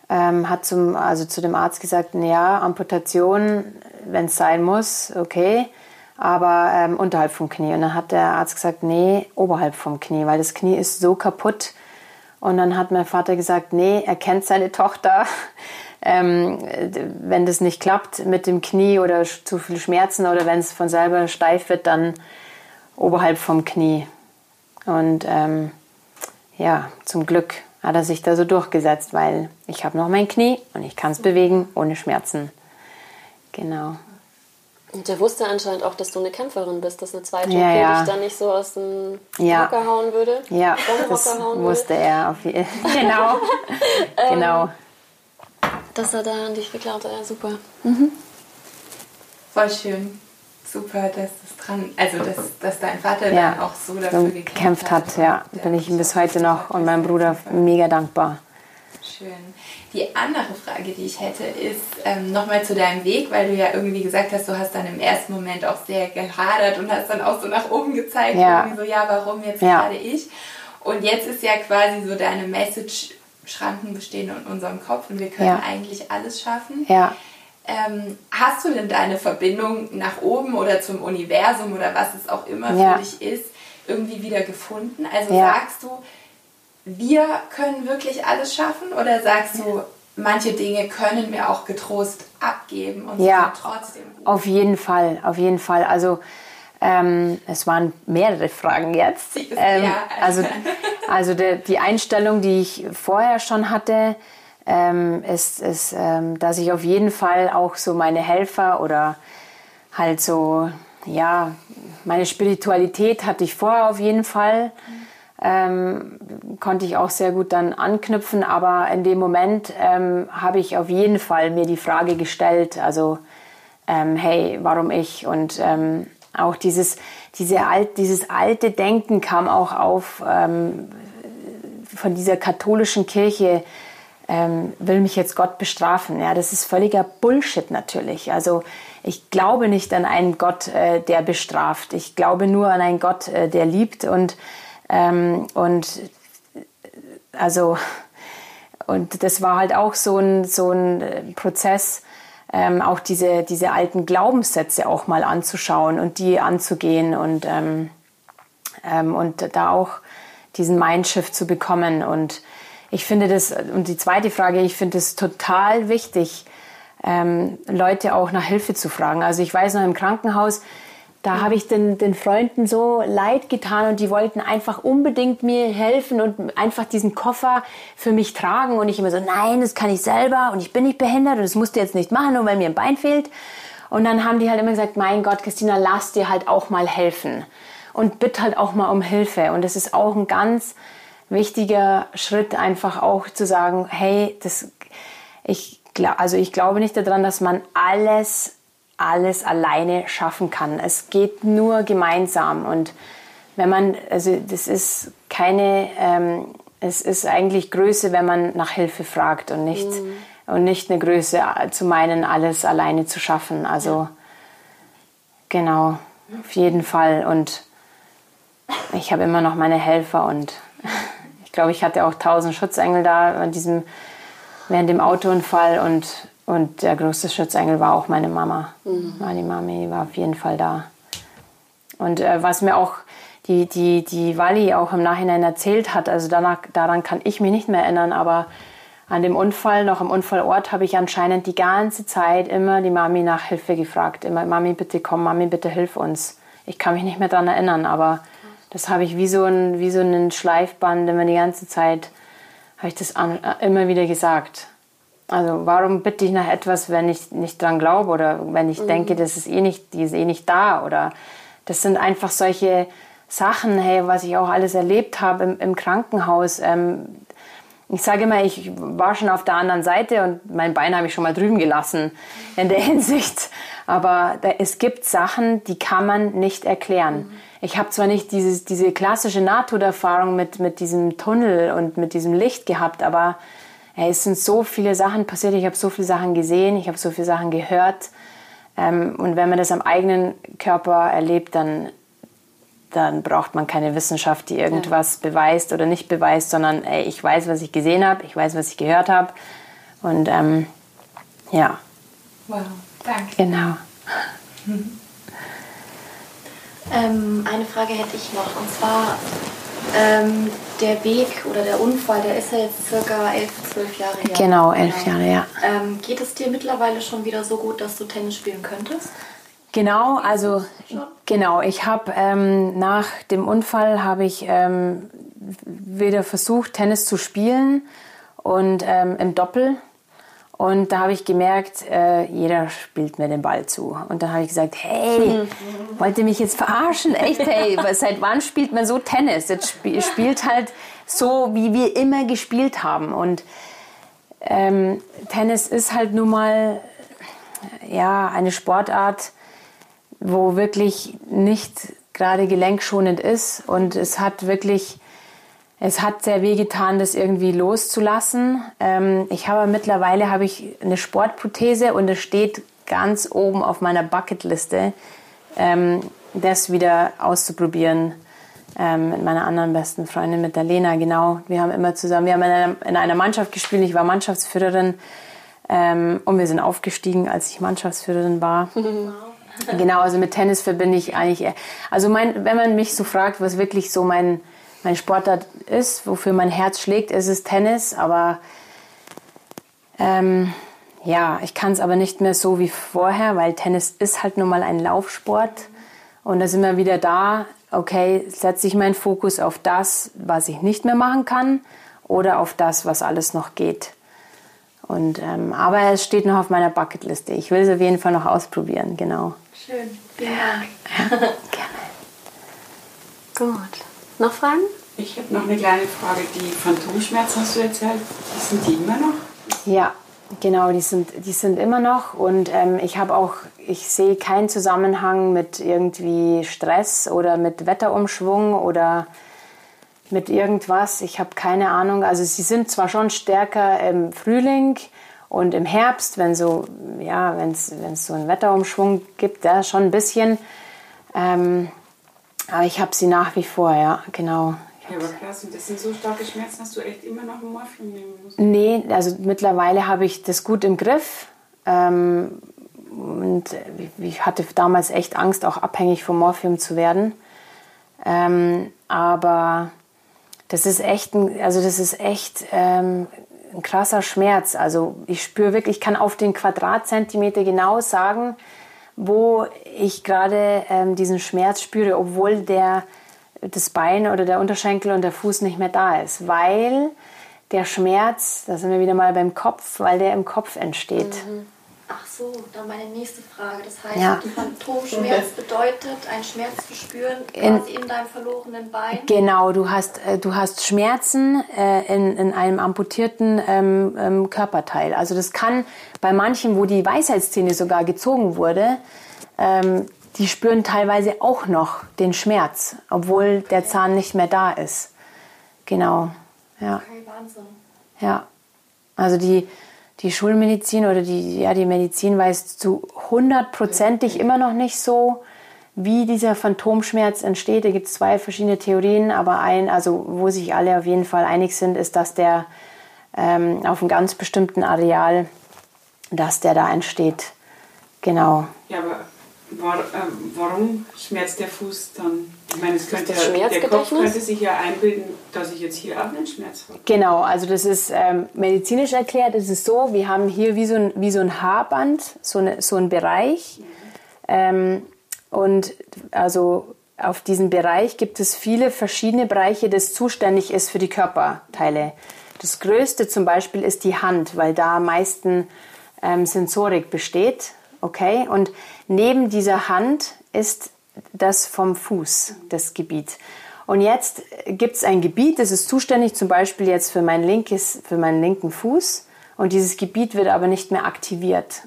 Speaker 3: ähm, hat zum, also zu dem Arzt gesagt, ja, Amputation, wenn es sein muss, okay aber ähm, unterhalb vom Knie. Und dann hat der Arzt gesagt, nee, oberhalb vom Knie, weil das Knie ist so kaputt. Und dann hat mein Vater gesagt, nee, er kennt seine Tochter. Ähm, wenn das nicht klappt mit dem Knie oder zu viel Schmerzen oder wenn es von selber steif wird, dann oberhalb vom Knie. Und ähm, ja, zum Glück hat er sich da so durchgesetzt, weil ich habe noch mein Knie und ich kann es bewegen ohne Schmerzen. Genau.
Speaker 2: Und der wusste anscheinend auch, dass du eine Kämpferin bist, dass eine zweite ja, ja. dich dann nicht so aus dem ja. Hocker hauen würde.
Speaker 3: Ja, das wusste er auf jeden Fall. genau. genau.
Speaker 2: Dass er da an dich geglaubt hat, ja super.
Speaker 4: Mhm. Voll schön. Super, dass das dran, also dass, dass dein Vater ja. dann auch so dafür gekämpft, gekämpft hat.
Speaker 3: hat ja, bin ich ihm bis heute noch und meinem Bruder mega dankbar.
Speaker 4: Schön. Die andere Frage, die ich hätte, ist ähm, nochmal zu deinem Weg, weil du ja irgendwie gesagt hast, du hast dann im ersten Moment auch sehr gehadert und hast dann auch so nach oben gezeigt, ja. irgendwie so, ja, warum jetzt ja. gerade ich? Und jetzt ist ja quasi so deine Message, Schranken bestehen in unserem Kopf und wir können ja. eigentlich alles schaffen.
Speaker 3: Ja.
Speaker 4: Ähm, hast du denn deine Verbindung nach oben oder zum Universum oder was es auch immer für dich ist, irgendwie wieder gefunden? Also sagst du, wir können wirklich alles schaffen? Oder sagst du, manche Dinge können wir auch getrost abgeben und
Speaker 3: ja,
Speaker 4: trotzdem.
Speaker 3: Gut. Auf jeden Fall, auf jeden Fall. Also ähm, es waren mehrere Fragen jetzt. Ähm. Also, also de, die Einstellung, die ich vorher schon hatte, ähm, ist, ist ähm, dass ich auf jeden Fall auch so meine Helfer oder halt so, ja, meine Spiritualität hatte ich vorher auf jeden Fall. Ähm, konnte ich auch sehr gut dann anknüpfen, aber in dem Moment ähm, habe ich auf jeden Fall mir die Frage gestellt, also ähm, hey, warum ich? Und ähm, auch dieses, diese alt, dieses alte Denken kam auch auf ähm, von dieser katholischen Kirche, ähm, will mich jetzt Gott bestrafen. Ja, das ist völliger Bullshit natürlich. Also ich glaube nicht an einen Gott, äh, der bestraft. Ich glaube nur an einen Gott, äh, der liebt und ähm, und also und das war halt auch so ein so ein Prozess, ähm, auch diese diese alten Glaubenssätze auch mal anzuschauen und die anzugehen und ähm, ähm und da auch diesen Mindshift zu bekommen und ich finde das, und die zweite Frage, ich finde es total wichtig, ähm, Leute auch nach Hilfe zu fragen. Also ich weiß noch im Krankenhaus, da habe ich den, den Freunden so leid getan und die wollten einfach unbedingt mir helfen und einfach diesen Koffer für mich tragen. Und ich immer so, nein, das kann ich selber und ich bin nicht behindert und das musst du jetzt nicht machen, nur weil mir ein Bein fehlt. Und dann haben die halt immer gesagt, mein Gott, Christina, lass dir halt auch mal helfen. Und bitte halt auch mal um Hilfe. Und das ist auch ein ganz wichtiger Schritt, einfach auch zu sagen, hey, das, ich, also ich glaube nicht daran, dass man alles, alles alleine schaffen kann. Es geht nur gemeinsam und wenn man, also das ist keine, ähm, es ist eigentlich Größe, wenn man nach Hilfe fragt und nicht, mhm. und nicht eine Größe zu meinen, alles alleine zu schaffen. Also genau, auf jeden Fall. Und ich habe immer noch meine Helfer und glaube, ich hatte auch tausend Schutzengel da an diesem, während dem Autounfall und, und der größte Schutzengel war auch meine Mama. Mhm. Meine Mami war auf jeden Fall da. Und äh, was mir auch die, die, die Wally auch im Nachhinein erzählt hat, also danach, daran kann ich mich nicht mehr erinnern, aber an dem Unfall, noch am Unfallort, habe ich anscheinend die ganze Zeit immer die Mami nach Hilfe gefragt. Immer, Mami, bitte komm, Mami, bitte hilf uns. Ich kann mich nicht mehr daran erinnern, aber das habe ich wie so ein wie so einen Schleifband immer die ganze Zeit habe ich das an, äh, immer wieder gesagt. Also warum bitte ich nach etwas, wenn ich nicht dran glaube oder wenn ich mhm. denke, das ist eh nicht, die ist eh nicht da oder das sind einfach solche Sachen, hey, was ich auch alles erlebt habe im, im Krankenhaus. Ähm, ich sage immer, ich war schon auf der anderen Seite und mein Bein habe ich schon mal drüben gelassen in der Hinsicht. Aber da, es gibt Sachen, die kann man nicht erklären. Mhm ich habe zwar nicht dieses, diese klassische Nahtoderfahrung mit, mit diesem Tunnel und mit diesem Licht gehabt, aber es sind so viele Sachen passiert, ich habe so viele Sachen gesehen, ich habe so viele Sachen gehört. Ähm, und wenn man das am eigenen Körper erlebt, dann, dann braucht man keine Wissenschaft, die irgendwas ja. beweist oder nicht beweist, sondern ey, ich weiß, was ich gesehen habe, ich weiß, was ich gehört habe. Und ähm, ja.
Speaker 4: Wow, danke.
Speaker 3: Genau.
Speaker 2: Ähm, eine Frage hätte ich noch und zwar ähm, der Weg oder der Unfall, der ist ja jetzt circa elf, zwölf Jahre her.
Speaker 3: Genau, elf. Jahre, ja.
Speaker 2: Ähm, geht es dir mittlerweile schon wieder so gut, dass du Tennis spielen könntest?
Speaker 3: Genau, also genau. Ich habe ähm, nach dem Unfall habe ich ähm, wieder versucht Tennis zu spielen und ähm, im Doppel und da habe ich gemerkt, äh, jeder spielt mir den Ball zu. Und dann habe ich gesagt, hey, wollt ihr mich jetzt verarschen? Echt, hey, seit wann spielt man so Tennis? Jetzt sp spielt halt so, wie wir immer gespielt haben. Und ähm, Tennis ist halt nun mal ja, eine Sportart, wo wirklich nicht gerade gelenkschonend ist. Und es hat wirklich es hat sehr weh getan, das irgendwie loszulassen. Ähm, ich habe mittlerweile habe ich eine Sportprothese und es steht ganz oben auf meiner Bucketliste, ähm, das wieder auszuprobieren ähm, mit meiner anderen besten Freundin, mit der Lena. Genau, wir haben immer zusammen, wir haben in einer, in einer Mannschaft gespielt. Ich war Mannschaftsführerin ähm, und wir sind aufgestiegen, als ich Mannschaftsführerin war. Genau, also mit Tennis verbinde ich eigentlich, also mein, wenn man mich so fragt, was wirklich so mein mein Sportart ist, wofür mein Herz schlägt, ist es Tennis. Aber Ähm, ja, ich kann es aber nicht mehr so wie vorher, weil Tennis ist halt nun mal ein Laufsport. Und da sind wir wieder da, okay, setze ich meinen Fokus auf das, was ich nicht mehr machen kann oder auf das, was alles noch geht. Und, ähm, aber es steht noch auf meiner Bucketliste. Ich will es auf jeden Fall noch ausprobieren, genau.
Speaker 4: Schön, Dank.
Speaker 3: Ja, gerne.
Speaker 2: Gut. Noch Fragen?
Speaker 5: Ich habe noch eine kleine Frage. Die Phantomschmerzen hast du erzählt, sind die immer noch?
Speaker 3: Ja, genau, die sind, die sind immer noch. Und ähm, ich habe auch, ich sehe keinen Zusammenhang mit irgendwie Stress oder mit Wetterumschwung oder mit irgendwas. Ich habe keine Ahnung. Also sie sind zwar schon stärker im Frühling und im Herbst, wenn so, ja, wenn es so einen Wetterumschwung gibt, ja, schon ein bisschen. Ähm, aber ich habe sie nach wie vor, ja, genau.
Speaker 5: Ja, aber und das sind so starke Schmerzen, dass du echt immer noch ein Morphium nehmen musst?
Speaker 3: Nee, also mittlerweile habe ich das gut im Griff. Ähm, und ich hatte damals echt Angst, auch abhängig vom Morphium zu werden. Ähm, aber das ist echt ein, also das ist echt ähm, ein krasser Schmerz. Also ich spüre wirklich, ich kann auf den Quadratzentimeter genau sagen, wo ich gerade ähm, diesen Schmerz spüre, obwohl der das Bein oder der Unterschenkel und der Fuß nicht mehr da ist, weil der Schmerz, da sind wir wieder mal beim Kopf, weil der im Kopf entsteht.
Speaker 2: Mhm. Ach so, dann meine nächste Frage. Das heißt, ja. Phantomschmerz bedeutet, einen Schmerz zu spüren, in, in deinem verlorenen Bein?
Speaker 3: Genau, du hast, äh, du hast Schmerzen äh, in, in einem amputierten ähm, ähm, Körperteil. Also das kann bei manchen, wo die Weisheitszähne sogar gezogen wurde, ähm, die spüren teilweise auch noch den Schmerz, obwohl der Zahn nicht mehr da ist. Genau. Ja.
Speaker 2: Okay, Wahnsinn.
Speaker 3: Ja. Also die, die Schulmedizin oder die, ja, die Medizin weiß zu hundertprozentig immer noch nicht so, wie dieser Phantomschmerz entsteht. Da gibt es zwei verschiedene Theorien, aber ein, also wo sich alle auf jeden Fall einig sind, ist, dass der ähm, auf einem ganz bestimmten Areal, dass der da entsteht. Genau.
Speaker 5: Ja, aber war, äh, warum schmerzt der Fuß dann? Ich meine, es könnte ja, der Kopf könnte sich ja einbilden, dass ich jetzt hier auch einen Schmerz habe.
Speaker 3: Genau, also das ist ähm, medizinisch erklärt. Es ist so, wir haben hier wie so ein, wie so ein Haarband, so, eine, so ein Bereich. Mhm. Ähm, und also auf diesem Bereich gibt es viele verschiedene Bereiche, das zuständig ist für die Körperteile. Das größte zum Beispiel ist die Hand, weil da am meisten ähm, Sensorik besteht. Okay, und neben dieser Hand ist das vom Fuß, das Gebiet. Und jetzt gibt es ein Gebiet, das ist zuständig zum Beispiel jetzt für, mein linkes, für meinen linken Fuß. Und dieses Gebiet wird aber nicht mehr aktiviert.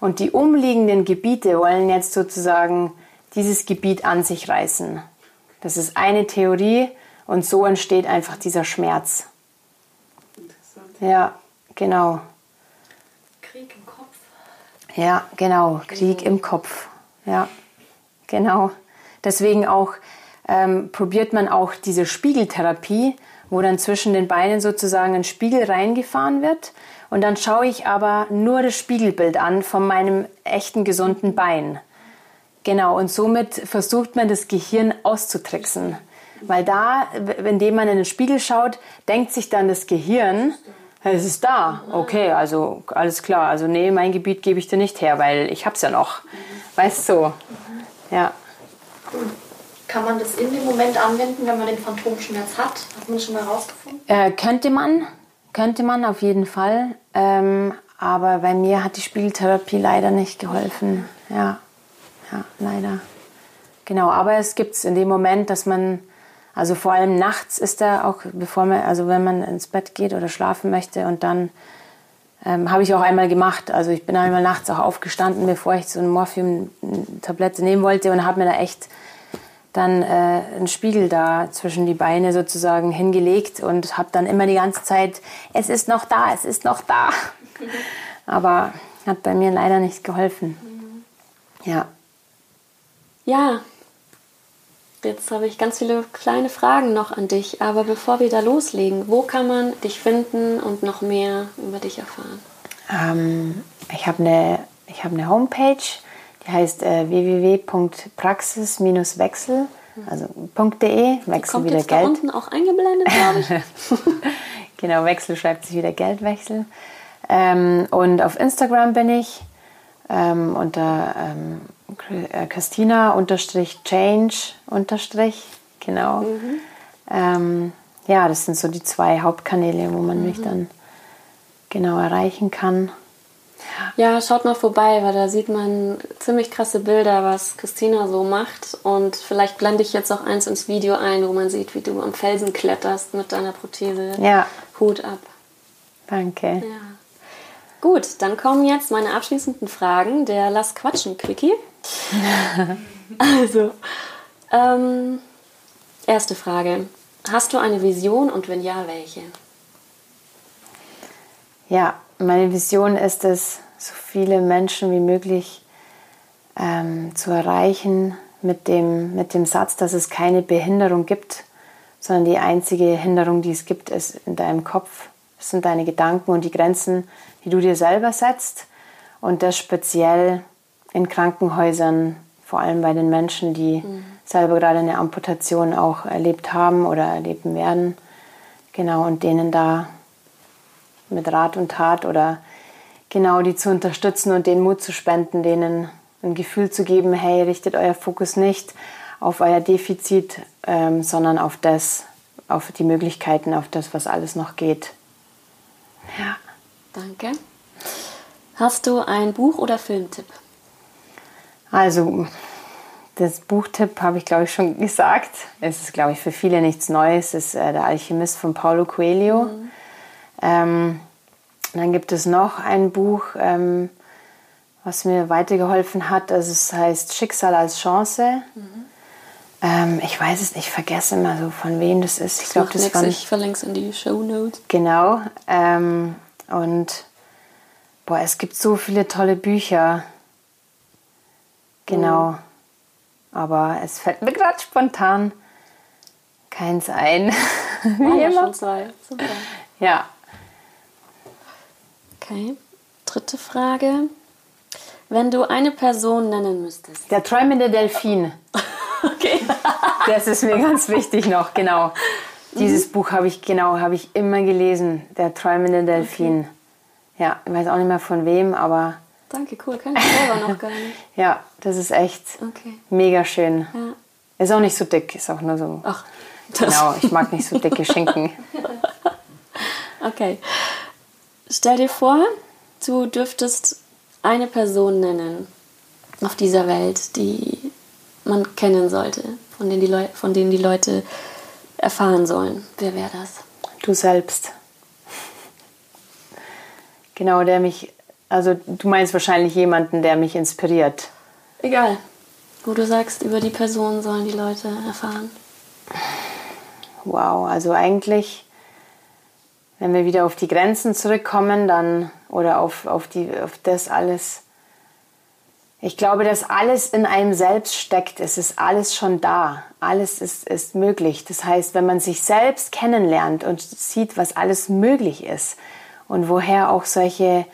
Speaker 3: Und die umliegenden Gebiete wollen jetzt sozusagen dieses Gebiet an sich reißen. Das ist eine Theorie und so entsteht einfach dieser Schmerz. Interessant. Ja, genau. Ja, genau. Krieg im Kopf. Ja, genau. Deswegen auch ähm, probiert man auch diese Spiegeltherapie, wo dann zwischen den Beinen sozusagen ein Spiegel reingefahren wird. Und dann schaue ich aber nur das Spiegelbild an von meinem echten gesunden Bein. Genau, und somit versucht man das Gehirn auszutricksen. Weil da, indem man in den Spiegel schaut, denkt sich dann das Gehirn, es ist da. Okay, also alles klar. Also nee, mein Gebiet gebe ich dir nicht her, weil ich hab's ja noch. Weißt du? Ja.
Speaker 2: Kann man das in dem Moment anwenden, wenn man den Phantomschmerz hat? Hat man das schon herausgefunden?
Speaker 3: Äh, könnte man. Könnte man auf jeden Fall. Ähm, aber bei mir hat die Spiegeltherapie leider nicht geholfen. Ja, ja, leider. Genau, aber es gibt es in dem Moment, dass man also vor allem nachts ist er auch, bevor man, also wenn man ins Bett geht oder schlafen möchte und dann ähm, habe ich auch einmal gemacht. Also ich bin einmal nachts auch aufgestanden, bevor ich so eine Morphium-Tablette nehmen wollte und habe mir da echt dann äh, einen Spiegel da zwischen die Beine sozusagen hingelegt und habe dann immer die ganze Zeit, es ist noch da, es ist noch da. Aber hat bei mir leider nicht geholfen. Ja.
Speaker 2: Ja, Jetzt habe ich ganz viele kleine Fragen noch an dich, aber bevor wir da loslegen, wo kann man dich finden und noch mehr über dich erfahren?
Speaker 3: Ähm, ich habe eine hab ne Homepage, die heißt äh, www.praxis-wechsel, also .de, Wechsel
Speaker 2: kommt
Speaker 3: wieder
Speaker 2: jetzt
Speaker 3: Geld.
Speaker 2: Da unten auch eingeblendet, glaube ich.
Speaker 3: genau, Wechsel schreibt sich wieder Geldwechsel. Ähm, und auf Instagram bin ich ähm, unter ähm, äh, Christina unterstrich Change unterstrich, genau. Mhm. Ähm, ja, das sind so die zwei Hauptkanäle, wo man mhm. mich dann genau erreichen kann.
Speaker 2: Ja, schaut mal vorbei, weil da sieht man ziemlich krasse Bilder, was Christina so macht. Und vielleicht blende ich jetzt auch eins ins Video ein, wo man sieht, wie du am Felsen kletterst mit deiner Prothese.
Speaker 3: Ja.
Speaker 2: Hut ab.
Speaker 3: Danke.
Speaker 2: Ja. Gut, dann kommen jetzt meine abschließenden Fragen der Lass Quatschen Quickie. also, ähm, erste Frage. Hast du eine Vision und wenn ja, welche?
Speaker 3: Ja, meine Vision ist es, so viele Menschen wie möglich ähm, zu erreichen mit dem, mit dem Satz, dass es keine Behinderung gibt, sondern die einzige Hinderung, die es gibt, ist in deinem Kopf. Das sind deine Gedanken und die Grenzen, die du dir selber setzt. Und das speziell in Krankenhäusern, vor allem bei den Menschen, die mhm. selber gerade eine Amputation auch erlebt haben oder erleben werden. Genau, und denen da mit Rat und Tat oder genau die zu unterstützen und den Mut zu spenden, denen ein Gefühl zu geben, hey, richtet euer Fokus nicht auf euer Defizit, ähm, sondern auf das, auf die Möglichkeiten, auf das, was alles noch geht.
Speaker 2: Ja. Danke. Hast du ein Buch- oder Filmtipp?
Speaker 3: Also, das Buchtipp habe ich, glaube ich, schon gesagt. Es ist, glaube ich, für viele nichts Neues. Es ist äh, Der Alchemist von Paulo Coelho. Mhm. Ähm, dann gibt es noch ein Buch, ähm, was mir weitergeholfen hat. Also es heißt Schicksal als Chance. Mhm. Ähm, ich weiß es nicht, ich vergesse immer so, von wem das ist.
Speaker 2: Ich glaube, das war Ich verlinke es in die Show Notes.
Speaker 3: Genau. Ähm, und boah, es gibt so viele tolle Bücher. Genau. Mhm. Aber es fällt mir gerade spontan keins ein.
Speaker 2: Wie ja, immer. Schon zwei. Super.
Speaker 3: Ja.
Speaker 2: Okay. Dritte Frage. Wenn du eine Person nennen müsstest.
Speaker 3: Der träumende Delfin.
Speaker 2: okay.
Speaker 3: das ist mir ganz wichtig noch, genau. Dieses mhm. Buch habe ich genau, habe ich immer gelesen. Der träumende Delfin. Okay. Ja, ich weiß auch nicht mehr von wem, aber.
Speaker 2: Danke, cool. Kann ich selber noch gar nicht.
Speaker 3: ja, das ist echt okay. mega schön. Ja. Ist auch nicht so dick, ist auch nur so.
Speaker 2: Ach.
Speaker 3: Genau, ich mag nicht so dicke Schinken.
Speaker 2: okay. Stell dir vor, du dürftest eine Person nennen auf dieser Welt, die man kennen sollte, von denen die, Leu von denen die Leute erfahren sollen. Wer wäre das?
Speaker 3: Du selbst. Genau, der mich, also du meinst wahrscheinlich jemanden, der mich inspiriert.
Speaker 2: Egal, wo du sagst, über die Person sollen die Leute erfahren.
Speaker 3: Wow, also eigentlich wenn wir wieder auf die Grenzen zurückkommen, dann oder auf, auf, die, auf das alles. Ich glaube, dass alles in einem selbst steckt. Es ist alles schon da. Alles ist, ist möglich. Das heißt, wenn man sich selbst kennenlernt und sieht, was alles möglich ist und woher auch solche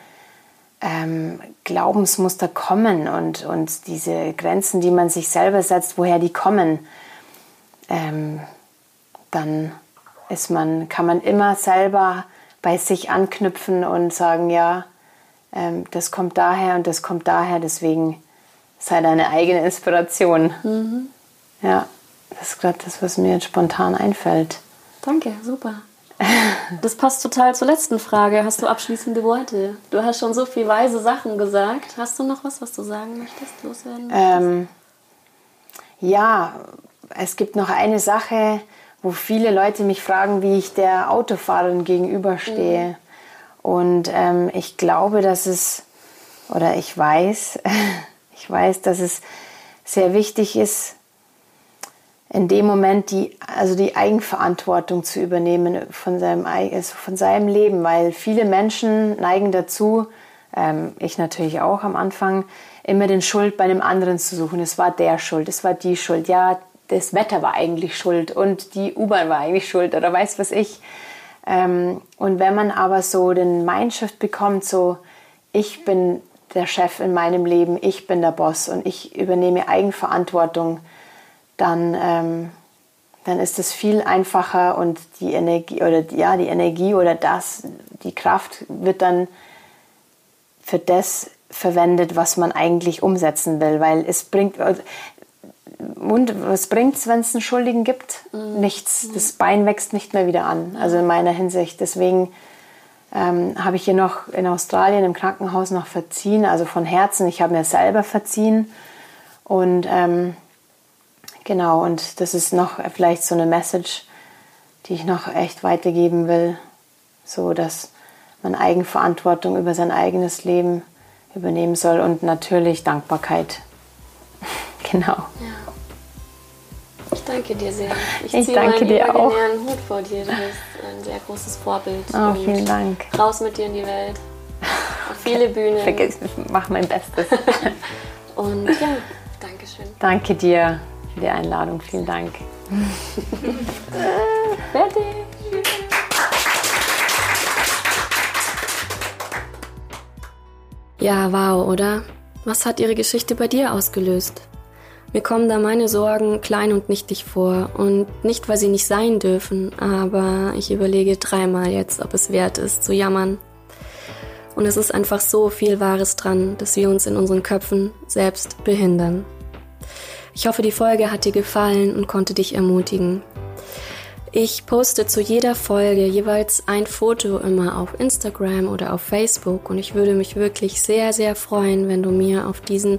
Speaker 3: ähm, Glaubensmuster kommen und, und diese Grenzen, die man sich selber setzt, woher die kommen, ähm, dann ist man, kann man immer selber bei sich anknüpfen und sagen, ja, ähm, das kommt daher und das kommt daher, deswegen sei deine eigene Inspiration. Mhm. Ja, das ist gerade das, was mir jetzt spontan einfällt.
Speaker 2: Danke, super. Das passt total zur letzten Frage. Hast du abschließende Worte? Du hast schon so viele weise Sachen gesagt. Hast du noch was, was du sagen möchtest, loswerden
Speaker 3: möchtest? Ähm, ja, es gibt noch eine Sache, wo viele Leute mich fragen, wie ich der Autofahrerin gegenüberstehe. Mhm. Und ähm, ich glaube, dass es, oder ich weiß, ich weiß, dass es sehr wichtig ist, in dem Moment die, also die Eigenverantwortung zu übernehmen von seinem, also von seinem Leben, weil viele Menschen neigen dazu, ähm, ich natürlich auch am Anfang, immer den Schuld bei einem anderen zu suchen. Es war der Schuld, es war die Schuld. Ja, das Wetter war eigentlich schuld und die U-Bahn war eigentlich schuld oder weiß was ich. Ähm, und wenn man aber so den Mindshift bekommt, so ich bin der Chef in meinem Leben, ich bin der Boss und ich übernehme Eigenverantwortung, dann, ähm, dann ist es viel einfacher und die Energie oder ja, die Energie oder das, die Kraft wird dann für das verwendet, was man eigentlich umsetzen will, weil es bringt und was bringt es, wenn es einen Schuldigen gibt? Mhm. Nichts. Das Bein wächst nicht mehr wieder an. Also in meiner Hinsicht. Deswegen ähm, habe ich hier noch in Australien im Krankenhaus noch verziehen, also von Herzen. Ich habe mir selber verziehen. Und ähm, genau, und das ist noch vielleicht so eine Message, die ich noch echt weitergeben will, so dass man Eigenverantwortung über sein eigenes Leben übernehmen soll und natürlich Dankbarkeit. genau. Ja.
Speaker 2: Ich danke dir sehr.
Speaker 3: Ich, ich danke dir auch.
Speaker 2: Hut vor dir. Du bist ein sehr großes Vorbild.
Speaker 3: Oh, vielen Dank.
Speaker 2: Raus mit dir in die Welt. Auf viele Bühnen.
Speaker 3: Vergiss, ich mach mein Bestes.
Speaker 2: Und ja, danke schön.
Speaker 3: Danke dir für die Einladung. Vielen Dank.
Speaker 2: Fertig. Ja, wow, oder? Was hat ihre Geschichte bei dir ausgelöst? Mir kommen da meine Sorgen klein und nichtig vor. Und nicht, weil sie nicht sein dürfen, aber ich überlege dreimal jetzt, ob es wert ist, zu jammern. Und es ist einfach so viel Wahres dran, dass wir uns in unseren Köpfen selbst behindern. Ich hoffe, die Folge hat dir gefallen und konnte dich ermutigen. Ich poste zu jeder Folge jeweils ein Foto immer auf Instagram oder auf Facebook und ich würde mich wirklich sehr, sehr freuen, wenn du mir auf diesen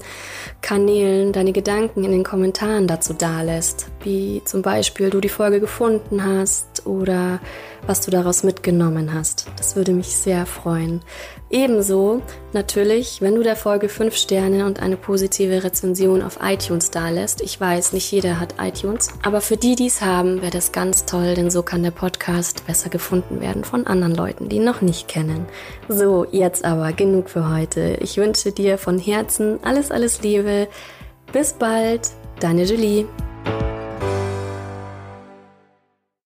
Speaker 2: Kanälen deine Gedanken in den Kommentaren dazu dalässt, wie zum Beispiel du die Folge gefunden hast oder was du daraus mitgenommen hast. Das würde mich sehr freuen. Ebenso natürlich, wenn du der Folge 5 Sterne und eine positive Rezension auf iTunes dalässt. Ich weiß, nicht jeder hat iTunes, aber für die, die es haben, wäre das ganz toll, denn so kann der Podcast besser gefunden werden von anderen Leuten, die ihn noch nicht kennen. So, jetzt aber genug für heute. Ich wünsche dir von Herzen alles, alles Liebe. Bis bald, deine Julie.